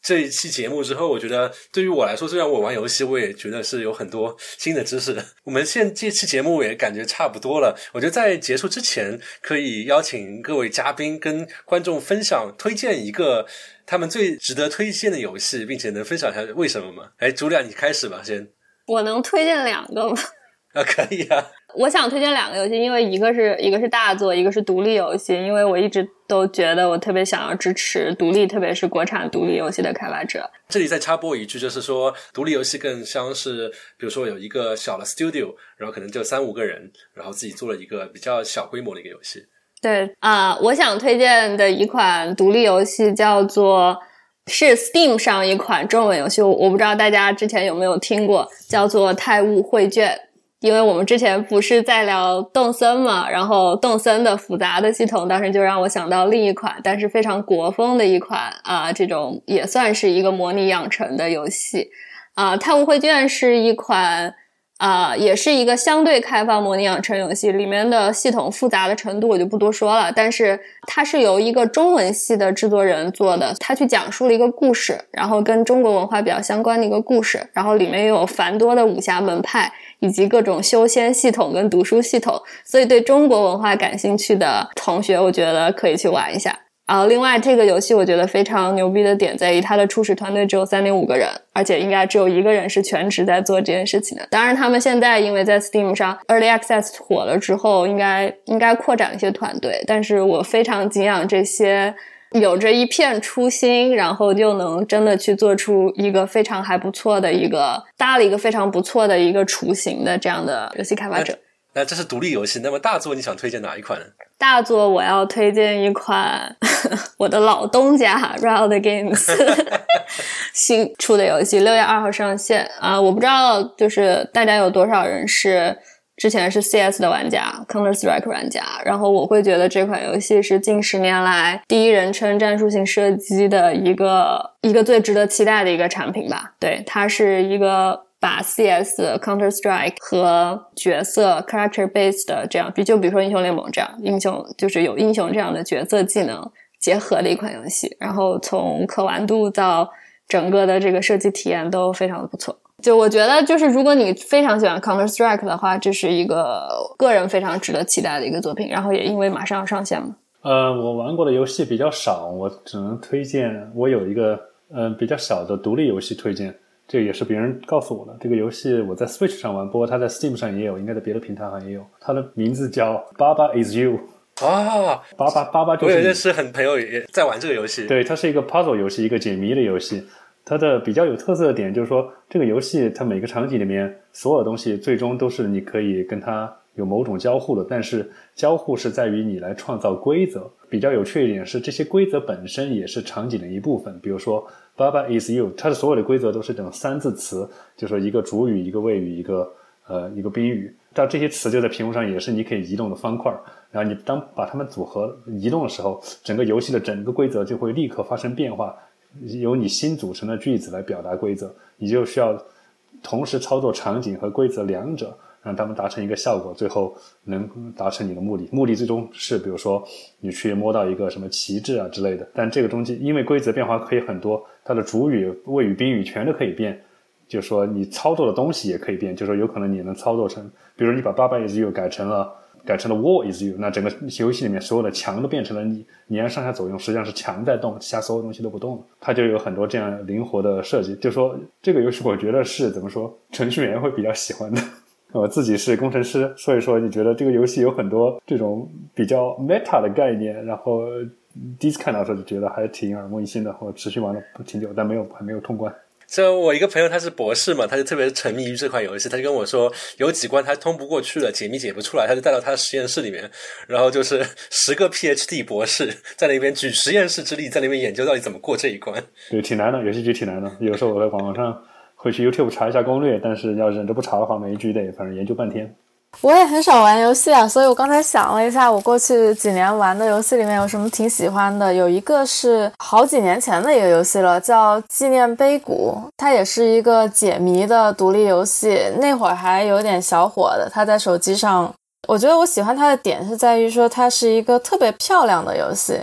这一期节目之后，我觉得对于我来说，虽然我玩游戏，我也觉得是有很多新的知识的。我们现这期节目也感觉差不多了，我觉得在结束之前，可以邀请各位嘉宾跟观众分享推荐一个他们最值得推荐的游戏，并且能分享一下为什么吗？哎，朱亮，你开始吧，先。我能推荐两个吗？啊，可以啊。我想推荐两个游戏，因为一个是一个是大作，一个是独立游戏。因为我一直都觉得我特别想要支持独立，特别是国产独立游戏的开发者。这里再插播一句，就是说独立游戏更像是，比如说有一个小的 studio，然后可能就三五个人，然后自己做了一个比较小规模的一个游戏。对啊、我想推荐的一款独立游戏叫做是 Steam 上一款中文游戏，我我不知道大家之前有没有听过，叫做《泰晤绘卷》。因为我们之前不是在聊动森嘛，然后动森的复杂的系统，当时就让我想到另一款，但是非常国风的一款啊、这种也算是一个模拟养成的游戏啊。泰晤绘卷是一款啊、也是一个相对开放模拟养成游戏，里面的系统复杂的程度我就不多说了，但是它是由一个中文系的制作人做的，他去讲述了一个故事，然后跟中国文化比较相关的一个故事，然后里面又有繁多的武侠门派。以及各种修仙系统跟读书系统，所以对中国文化感兴趣的同学，我觉得可以去玩一下。然后，另外这个游戏我觉得非常牛逼的点在于它的初始团队只有三点五个人，而且应该只有一个人是全职在做这件事情的。当然，他们现在因为在 Steam 上 Early Access 火了之后，应该应该扩展一些团队。但是我非常敬仰这些。有着一片初心，然后就能真的去做出一个非常还不错的一个搭了一个非常不错的一个雏形的这样的游戏开发者。那这是独立游戏，那么大作你想推荐哪一款呢？大作我要推荐一款 我的老东家 Riot Games 新出的游戏，六月二号上线啊！我不知道就是大家有多少人是之前是 CS 的玩家，Counter Strike 玩家，然后我会觉得这款游戏是近十年来第一人称战术性射击的一个一个最值得期待的一个产品吧。对，它是一个把 CS、Counter Strike 和角色 character based 的这样，比就比如说英雄联盟这样，英雄就是有英雄这样的角色技能结合的一款游戏，然后从可玩度到整个的这个设计体验都非常的不错。就我觉得，就是如果你非常喜欢 Counter Strike 的话，这是一个个人非常值得期待的一个作品。然后也因为马上要上线了。呃，我玩过的游戏比较少，我只能推荐我有一个嗯比较小的独立游戏推荐，这个也是别人告诉我的。这个游戏我在 Switch 上玩，不过它在 Steam 上也有，应该在别的平台上也有。它的名字叫 Baba Is You 啊，巴巴巴巴就是。我有认识很朋友也在玩这个游戏。对，它是一个 puzzle 游戏，一个解谜的游戏。它的比较有特色的点就是说，这个游戏它每个场景里面所有东西最终都是你可以跟它有某种交互的，但是交互是在于你来创造规则。比较有趣一点是，这些规则本身也是场景的一部分。比如说，Baba is you，它的所有的规则都是这种三字词，就是说一个主语、一个谓语、一个呃一个宾语。到这些词就在屏幕上也是你可以移动的方块。然后你当把它们组合移动的时候，整个游戏的整个规则就会立刻发生变化。由你新组成的句子来表达规则，你就需要同时操作场景和规则两者，让他们达成一个效果，最后能达成你的目的。目的最终是，比如说你去摸到一个什么旗帜啊之类的。但这个东西因为规则变化可以很多，它的主语、谓语、宾语全都可以变，就说你操作的东西也可以变，就说有可能你能操作成，比如你把八百 is 又改成了。改成了 Wall is you，那整个游戏里面所有的墙都变成了你，你按上下左右，实际上是墙在动，其他所有东西都不动了。它就有很多这样灵活的设计，就说这个游戏我觉得是怎么说，程序员会比较喜欢的。我自己是工程师，所以说你觉得这个游戏有很多这种比较 meta 的概念，然后第一次看到的时候就觉得还挺耳目一新的。我持续玩了挺久，但没有还没有通关。就我一个朋友，他是博士嘛，他就特别沉迷于这款游戏，他就跟我说，有几关他通不过去了，解密解不出来，他就带到他的实验室里面，然后就是 十个 PhD 博士在那边举实验室之力，在那边研究到底怎么过这一关。对，挺难的，游戏机挺难的。有时候我在网上会去 YouTube 查一下攻略，但是要忍着不查的话，每一局得反正研究半天。我也很少玩游戏啊，所以我刚才想了一下，我过去几年玩的游戏里面有什么挺喜欢的。有一个是好几年前的一个游戏了，叫《纪念碑谷》，它也是一个解谜的独立游戏，那会儿还有点小火的。它在手机上，我觉得我喜欢它的点是在于说它是一个特别漂亮的游戏，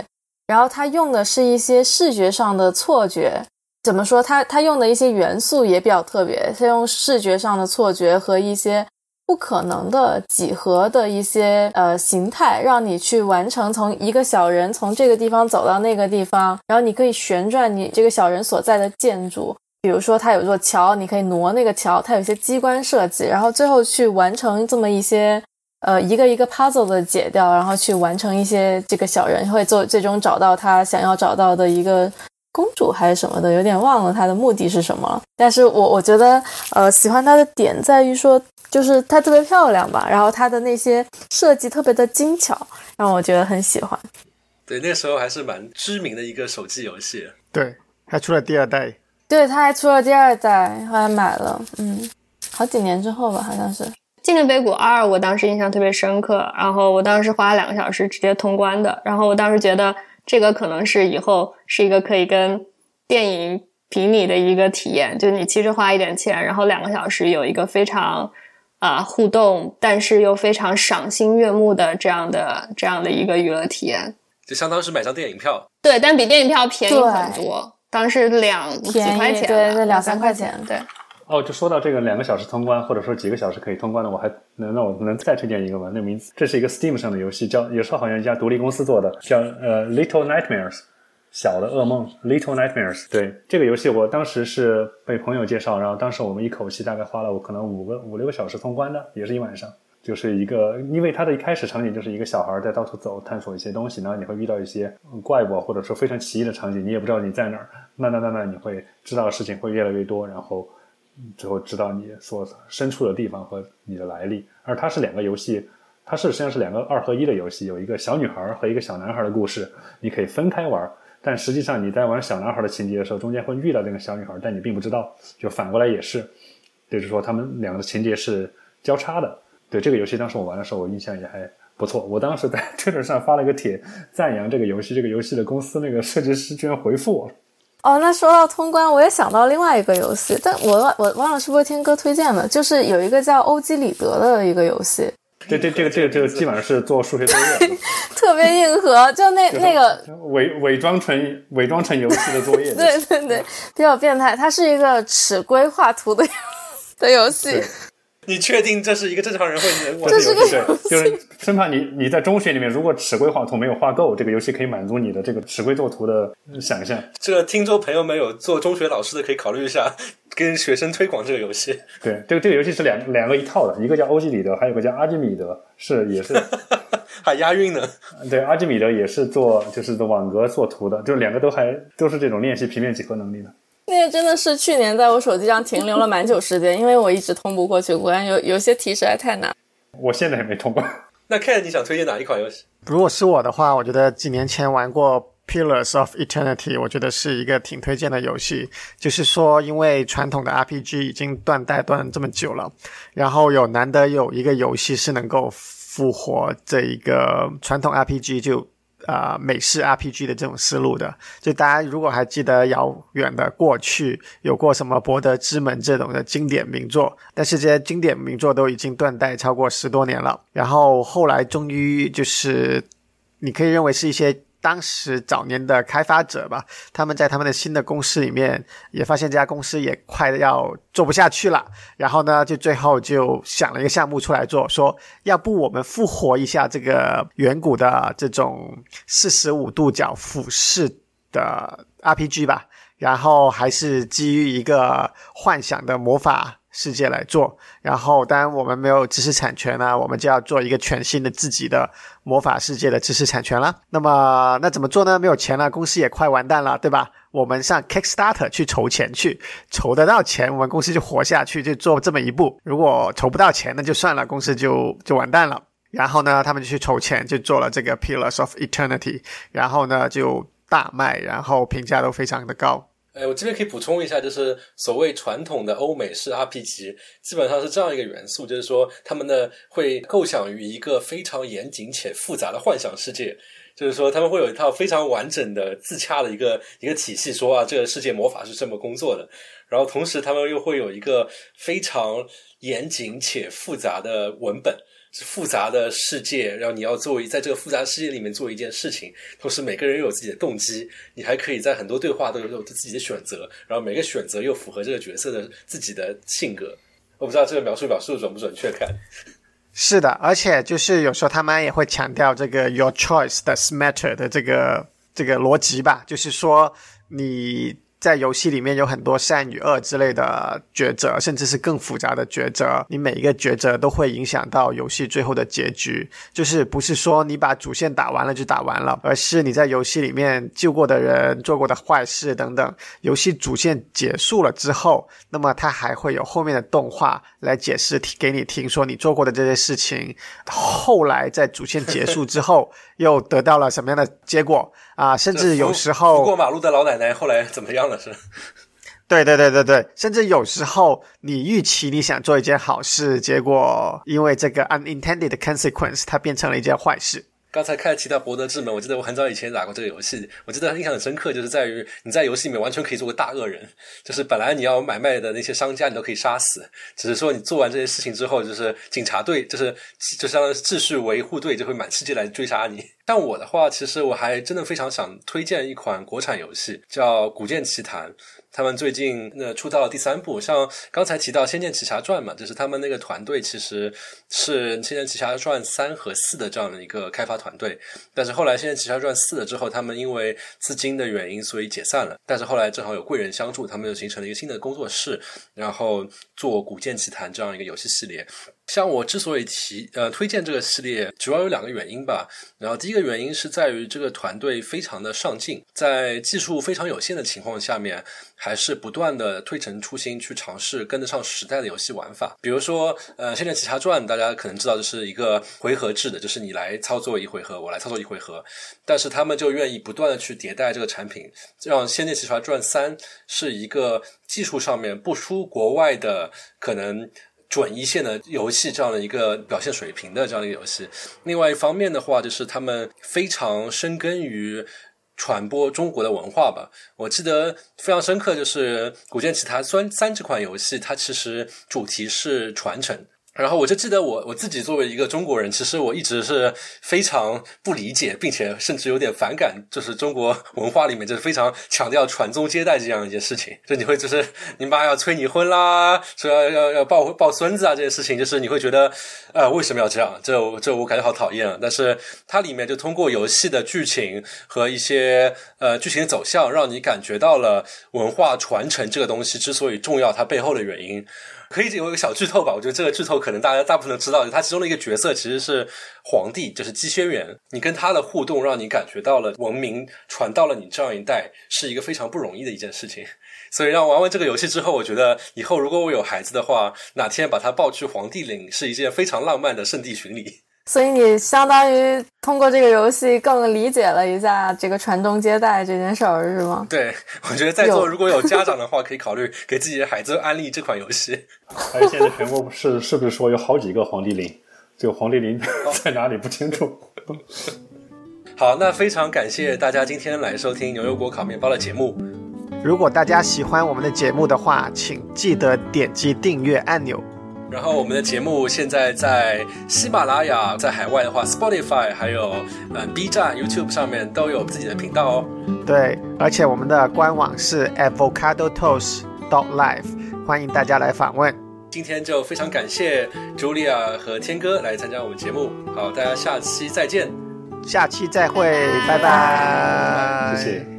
然后它用的是一些视觉上的错觉。怎么说？它它用的一些元素也比较特别，它用视觉上的错觉和一些。不可能的几何的一些呃形态，让你去完成从一个小人从这个地方走到那个地方，然后你可以旋转你这个小人所在的建筑，比如说它有座桥，你可以挪那个桥，它有些机关设计，然后最后去完成这么一些呃一个一个 puzzle 的解掉，然后去完成一些这个小人会做最终找到他想要找到的一个公主还是什么的，有点忘了她的目的是什么了。但是我我觉得呃喜欢她的点在于说。就是她特别漂亮吧，然后她的那些设计特别的精巧，让我觉得很喜欢。对，那时候还是蛮知名的一个手机游戏。对，还出了第二代。对，它还出了第二代，后来买了。嗯，好几年之后吧，好像是《纪念碑谷二》，我当时印象特别深刻。然后我当时花了两个小时直接通关的。然后我当时觉得这个可能是以后是一个可以跟电影比拟的一个体验，就你其实花一点钱，然后两个小时有一个非常。啊，互动，但是又非常赏心悦目的这样的这样的一个娱乐体验，就相当是买张电影票。对，但比电影票便宜很多，当时两几块钱，对，两三块钱，对。哦，就说到这个两个小时通关，或者说几个小时可以通关的，我还能那我能再推荐一个吗？那名字，这是一个 Steam 上的游戏，叫也是好像一家独立公司做的，叫呃 Little Nightmares。小的噩梦，Little Nightmares。对这个游戏，我当时是被朋友介绍，然后当时我们一口气大概花了我可能五个五六个小时通关的，也是一晚上。就是一个，因为它的一开始场景就是一个小孩在到处走，探索一些东西，然后你会遇到一些怪物，或者说非常奇异的场景，你也不知道你在哪儿。慢慢慢慢，你会知道的事情会越来越多，然后最后知道你所身处的地方和你的来历。而它是两个游戏，它是实际上是两个二合一的游戏，有一个小女孩和一个小男孩的故事，你可以分开玩。但实际上，你在玩小男孩的情节的时候，中间会遇到这个小女孩，但你并不知道。就反过来也是，就是说他们两个的情节是交叉的。对这个游戏，当时我玩的时候，我印象也还不错。我当时在 推特上发了一个帖，赞扬这个游戏，这个游戏的公司那个设计师居然回复我。哦，那说到通关，我也想到另外一个游戏，但我我忘了是不是天哥推荐的，就是有一个叫欧几里得的一个游戏，这这这个这个这个基本上是做数学作业的，特别硬核，就那那个伪伪装成伪装成游戏的作业。对对对，比较变态，它是一个尺规画图的的游戏对。你确定这是一个正常人会能玩这的游戏？对，就是生怕你你在中学里面如果尺规画图没有画够，这个游戏可以满足你的这个尺规作图的想象。这个听众朋友们有做中学老师的可以考虑一下，跟学生推广这个游戏。对，这个这个游戏是两两个一套的，一个叫欧几里得，还有个叫阿基米德，是也是 还押韵呢。对阿基米德也是做就是做网格做图的，就两个都还都是这种练习平面几何能力的。那个真的是去年在我手机上停留了蛮久时间，因为我一直通不过去，果然有有些题实在太难。我现在也没通过。那 Ken，你想推荐哪一款游戏？如果是我的话，我觉得几年前玩过《Pillars of Eternity》，我觉得是一个挺推荐的游戏。就是说，因为传统的 RPG 已经断代断这么久了，然后有难得有一个游戏是能够复活这一个传统 RPG 就。啊、美式 RPG 的这种思路的，就大家如果还记得遥远的过去有过什么《博德之门》这种的经典名作，但是这些经典名作都已经断代超过十多年了。然后后来终于就是，你可以认为是一些当时早年的开发者吧，他们在他们的新的公司里面也发现这家公司也快要做不下去了，然后呢，就最后就想了一个项目出来做，说要不我们复活一下这个远古的这种四十五度角俯视的 RPG 吧，然后还是基于一个幻想的魔法世界来做。然后，当然我们没有知识产权呢，我们就要做一个全新的自己的魔法世界的知识产权了。那么，那怎么做呢？没有钱了，公司也快完蛋了，对吧？我们上 Kickstarter 去筹钱去，筹得到钱，我们公司就活下去，就做这么一步。如果筹不到钱，那就算了，公司就就完蛋了。然后呢，他们就去筹钱，就做了这个 Pillars of Eternity，然后呢就大卖，然后评价都非常的高。哎，我这边可以补充一下，就是所谓传统的欧美式 RPG，基本上是这样一个元素，就是说他们呢会构想于一个非常严谨且复杂的幻想世界。就是说，他们会有一套非常完整的、自洽的一个一个体系，说啊，这个世界魔法是这么工作的。然后同时，他们又会有一个非常严谨且复杂的文本，复杂的世界。然后你要做在这个复杂世界里面做一件事情，同时每个人又有自己的动机，你还可以在很多对话都有有自己的选择，然后每个选择又符合这个角色的自己的性格。我不知道这个描述表述准不准确，看。是的，而且就是有时候他们也会强调这个 your choice does matter 的这个这个逻辑吧，就是说你在游戏里面有很多善与恶之类的抉择，甚至是更复杂的抉择，你每一个抉择都会影响到游戏最后的结局。就是不是说你把主线打完了就打完了，而是你在游戏里面救过的人、做过的坏事等等，游戏主线结束了之后，那么它还会有后面的动画来解释给你听，说你做过的这些事情，后来在主线结束之后又得到了什么样的结果啊？甚至有时候过马路的老奶奶后来怎么样了？是？对对对对对，甚至有时候你预期你想做一件好事，结果因为这个 unintended consequence，它变成了一件坏事。刚才开始提到《博德之门》，我记得我很早以前打过这个游戏，我记得印象很深刻，就是在于你在游戏里面完全可以做个大恶人，就是本来你要买卖的那些商家你都可以杀死，只是说你做完这些事情之后，就是警察队，就是就相当于秩序维护队就会满世界来追杀你。但我的话，其实我还真的非常想推荐一款国产游戏，叫《古剑奇谭》。他们最近呃出到了第三部，像刚才提到《仙剑奇侠传》嘛，就是他们那个团队其实是《仙剑奇侠传》三和四的这样的一个开发团队，但是后来《仙剑奇侠传》四了之后，他们因为资金的原因，所以解散了。但是后来正好有贵人相助，他们又形成了一个新的工作室，然后做《古剑奇谭》这样一个游戏系列。像我之所以提呃推荐这个系列，主要有两个原因吧。然后第一个原因是在于这个团队非常的上进，在技术非常有限的情况下面，还是不断的推陈出新，去尝试跟得上时代的游戏玩法。比如说，呃，《仙剑奇侠传》，大家可能知道这是一个回合制的，就是你来操作一回合，我来操作一回合。但是他们就愿意不断的去迭代这个产品，让《仙剑奇侠传三》是一个技术上面不输国外的可能。准一线的游戏这样的一个表现水平的这样的一个游戏。另外一方面的话，就是他们非常深耕于。传播中国的文化吧，我记得非常深刻，就是《古剑奇谭三》三这款游戏，它其实主题是传承。然后我就记得我我自己作为一个中国人，其实我一直是非常不理解，并且甚至有点反感，就是中国文化里面就是非常强调传宗接代这样一件事情。就你会就是 你妈要催你婚啦，说要要要抱抱孙子啊这件事情，就是你会觉得呃为什么要这样？这这我感觉好讨厌啊！但是它里面就通过游戏的剧情和一些呃剧情走向，让你感觉到了文化传承这个东西之所以重要，它背后的原因。可以有一个小剧透吧，我觉得这个剧透可能大家大部分都知道，他其中的一个角色其实是皇帝，就是姬轩辕。你跟他的互动，让你感觉到了文明传到了你这样一代，是一个非常不容易的一件事情。所以让玩完这个游戏之后，我觉得以后如果我有孩子的话，哪天把他抱去皇帝岭，是一件非常浪漫的圣地巡礼。所以你相当于通过这个游戏更理解了一下这个传宗接代这件事儿，是吗？对，我觉得在座如果有家长的话，可以考虑给自己的孩子安利这款游戏。还有现在全国是是不是说有好几个黄帝陵？这个皇帝陵在哪里不清楚。好，那非常感谢大家今天来收听牛油果烤面包的节目。如果大家喜欢我们的节目的话，请记得点击订阅按钮。然后我们的节目现在在喜马拉雅，在海外的话，Spotify 还有嗯 B 站、YouTube 上面都有自己的频道哦。对，而且我们的官网是 avocado toast dot life，欢迎大家来访问。今天就非常感谢 Julia 和天哥来参加我们节目。好，大家下期再见，下期再会，拜拜，谢谢。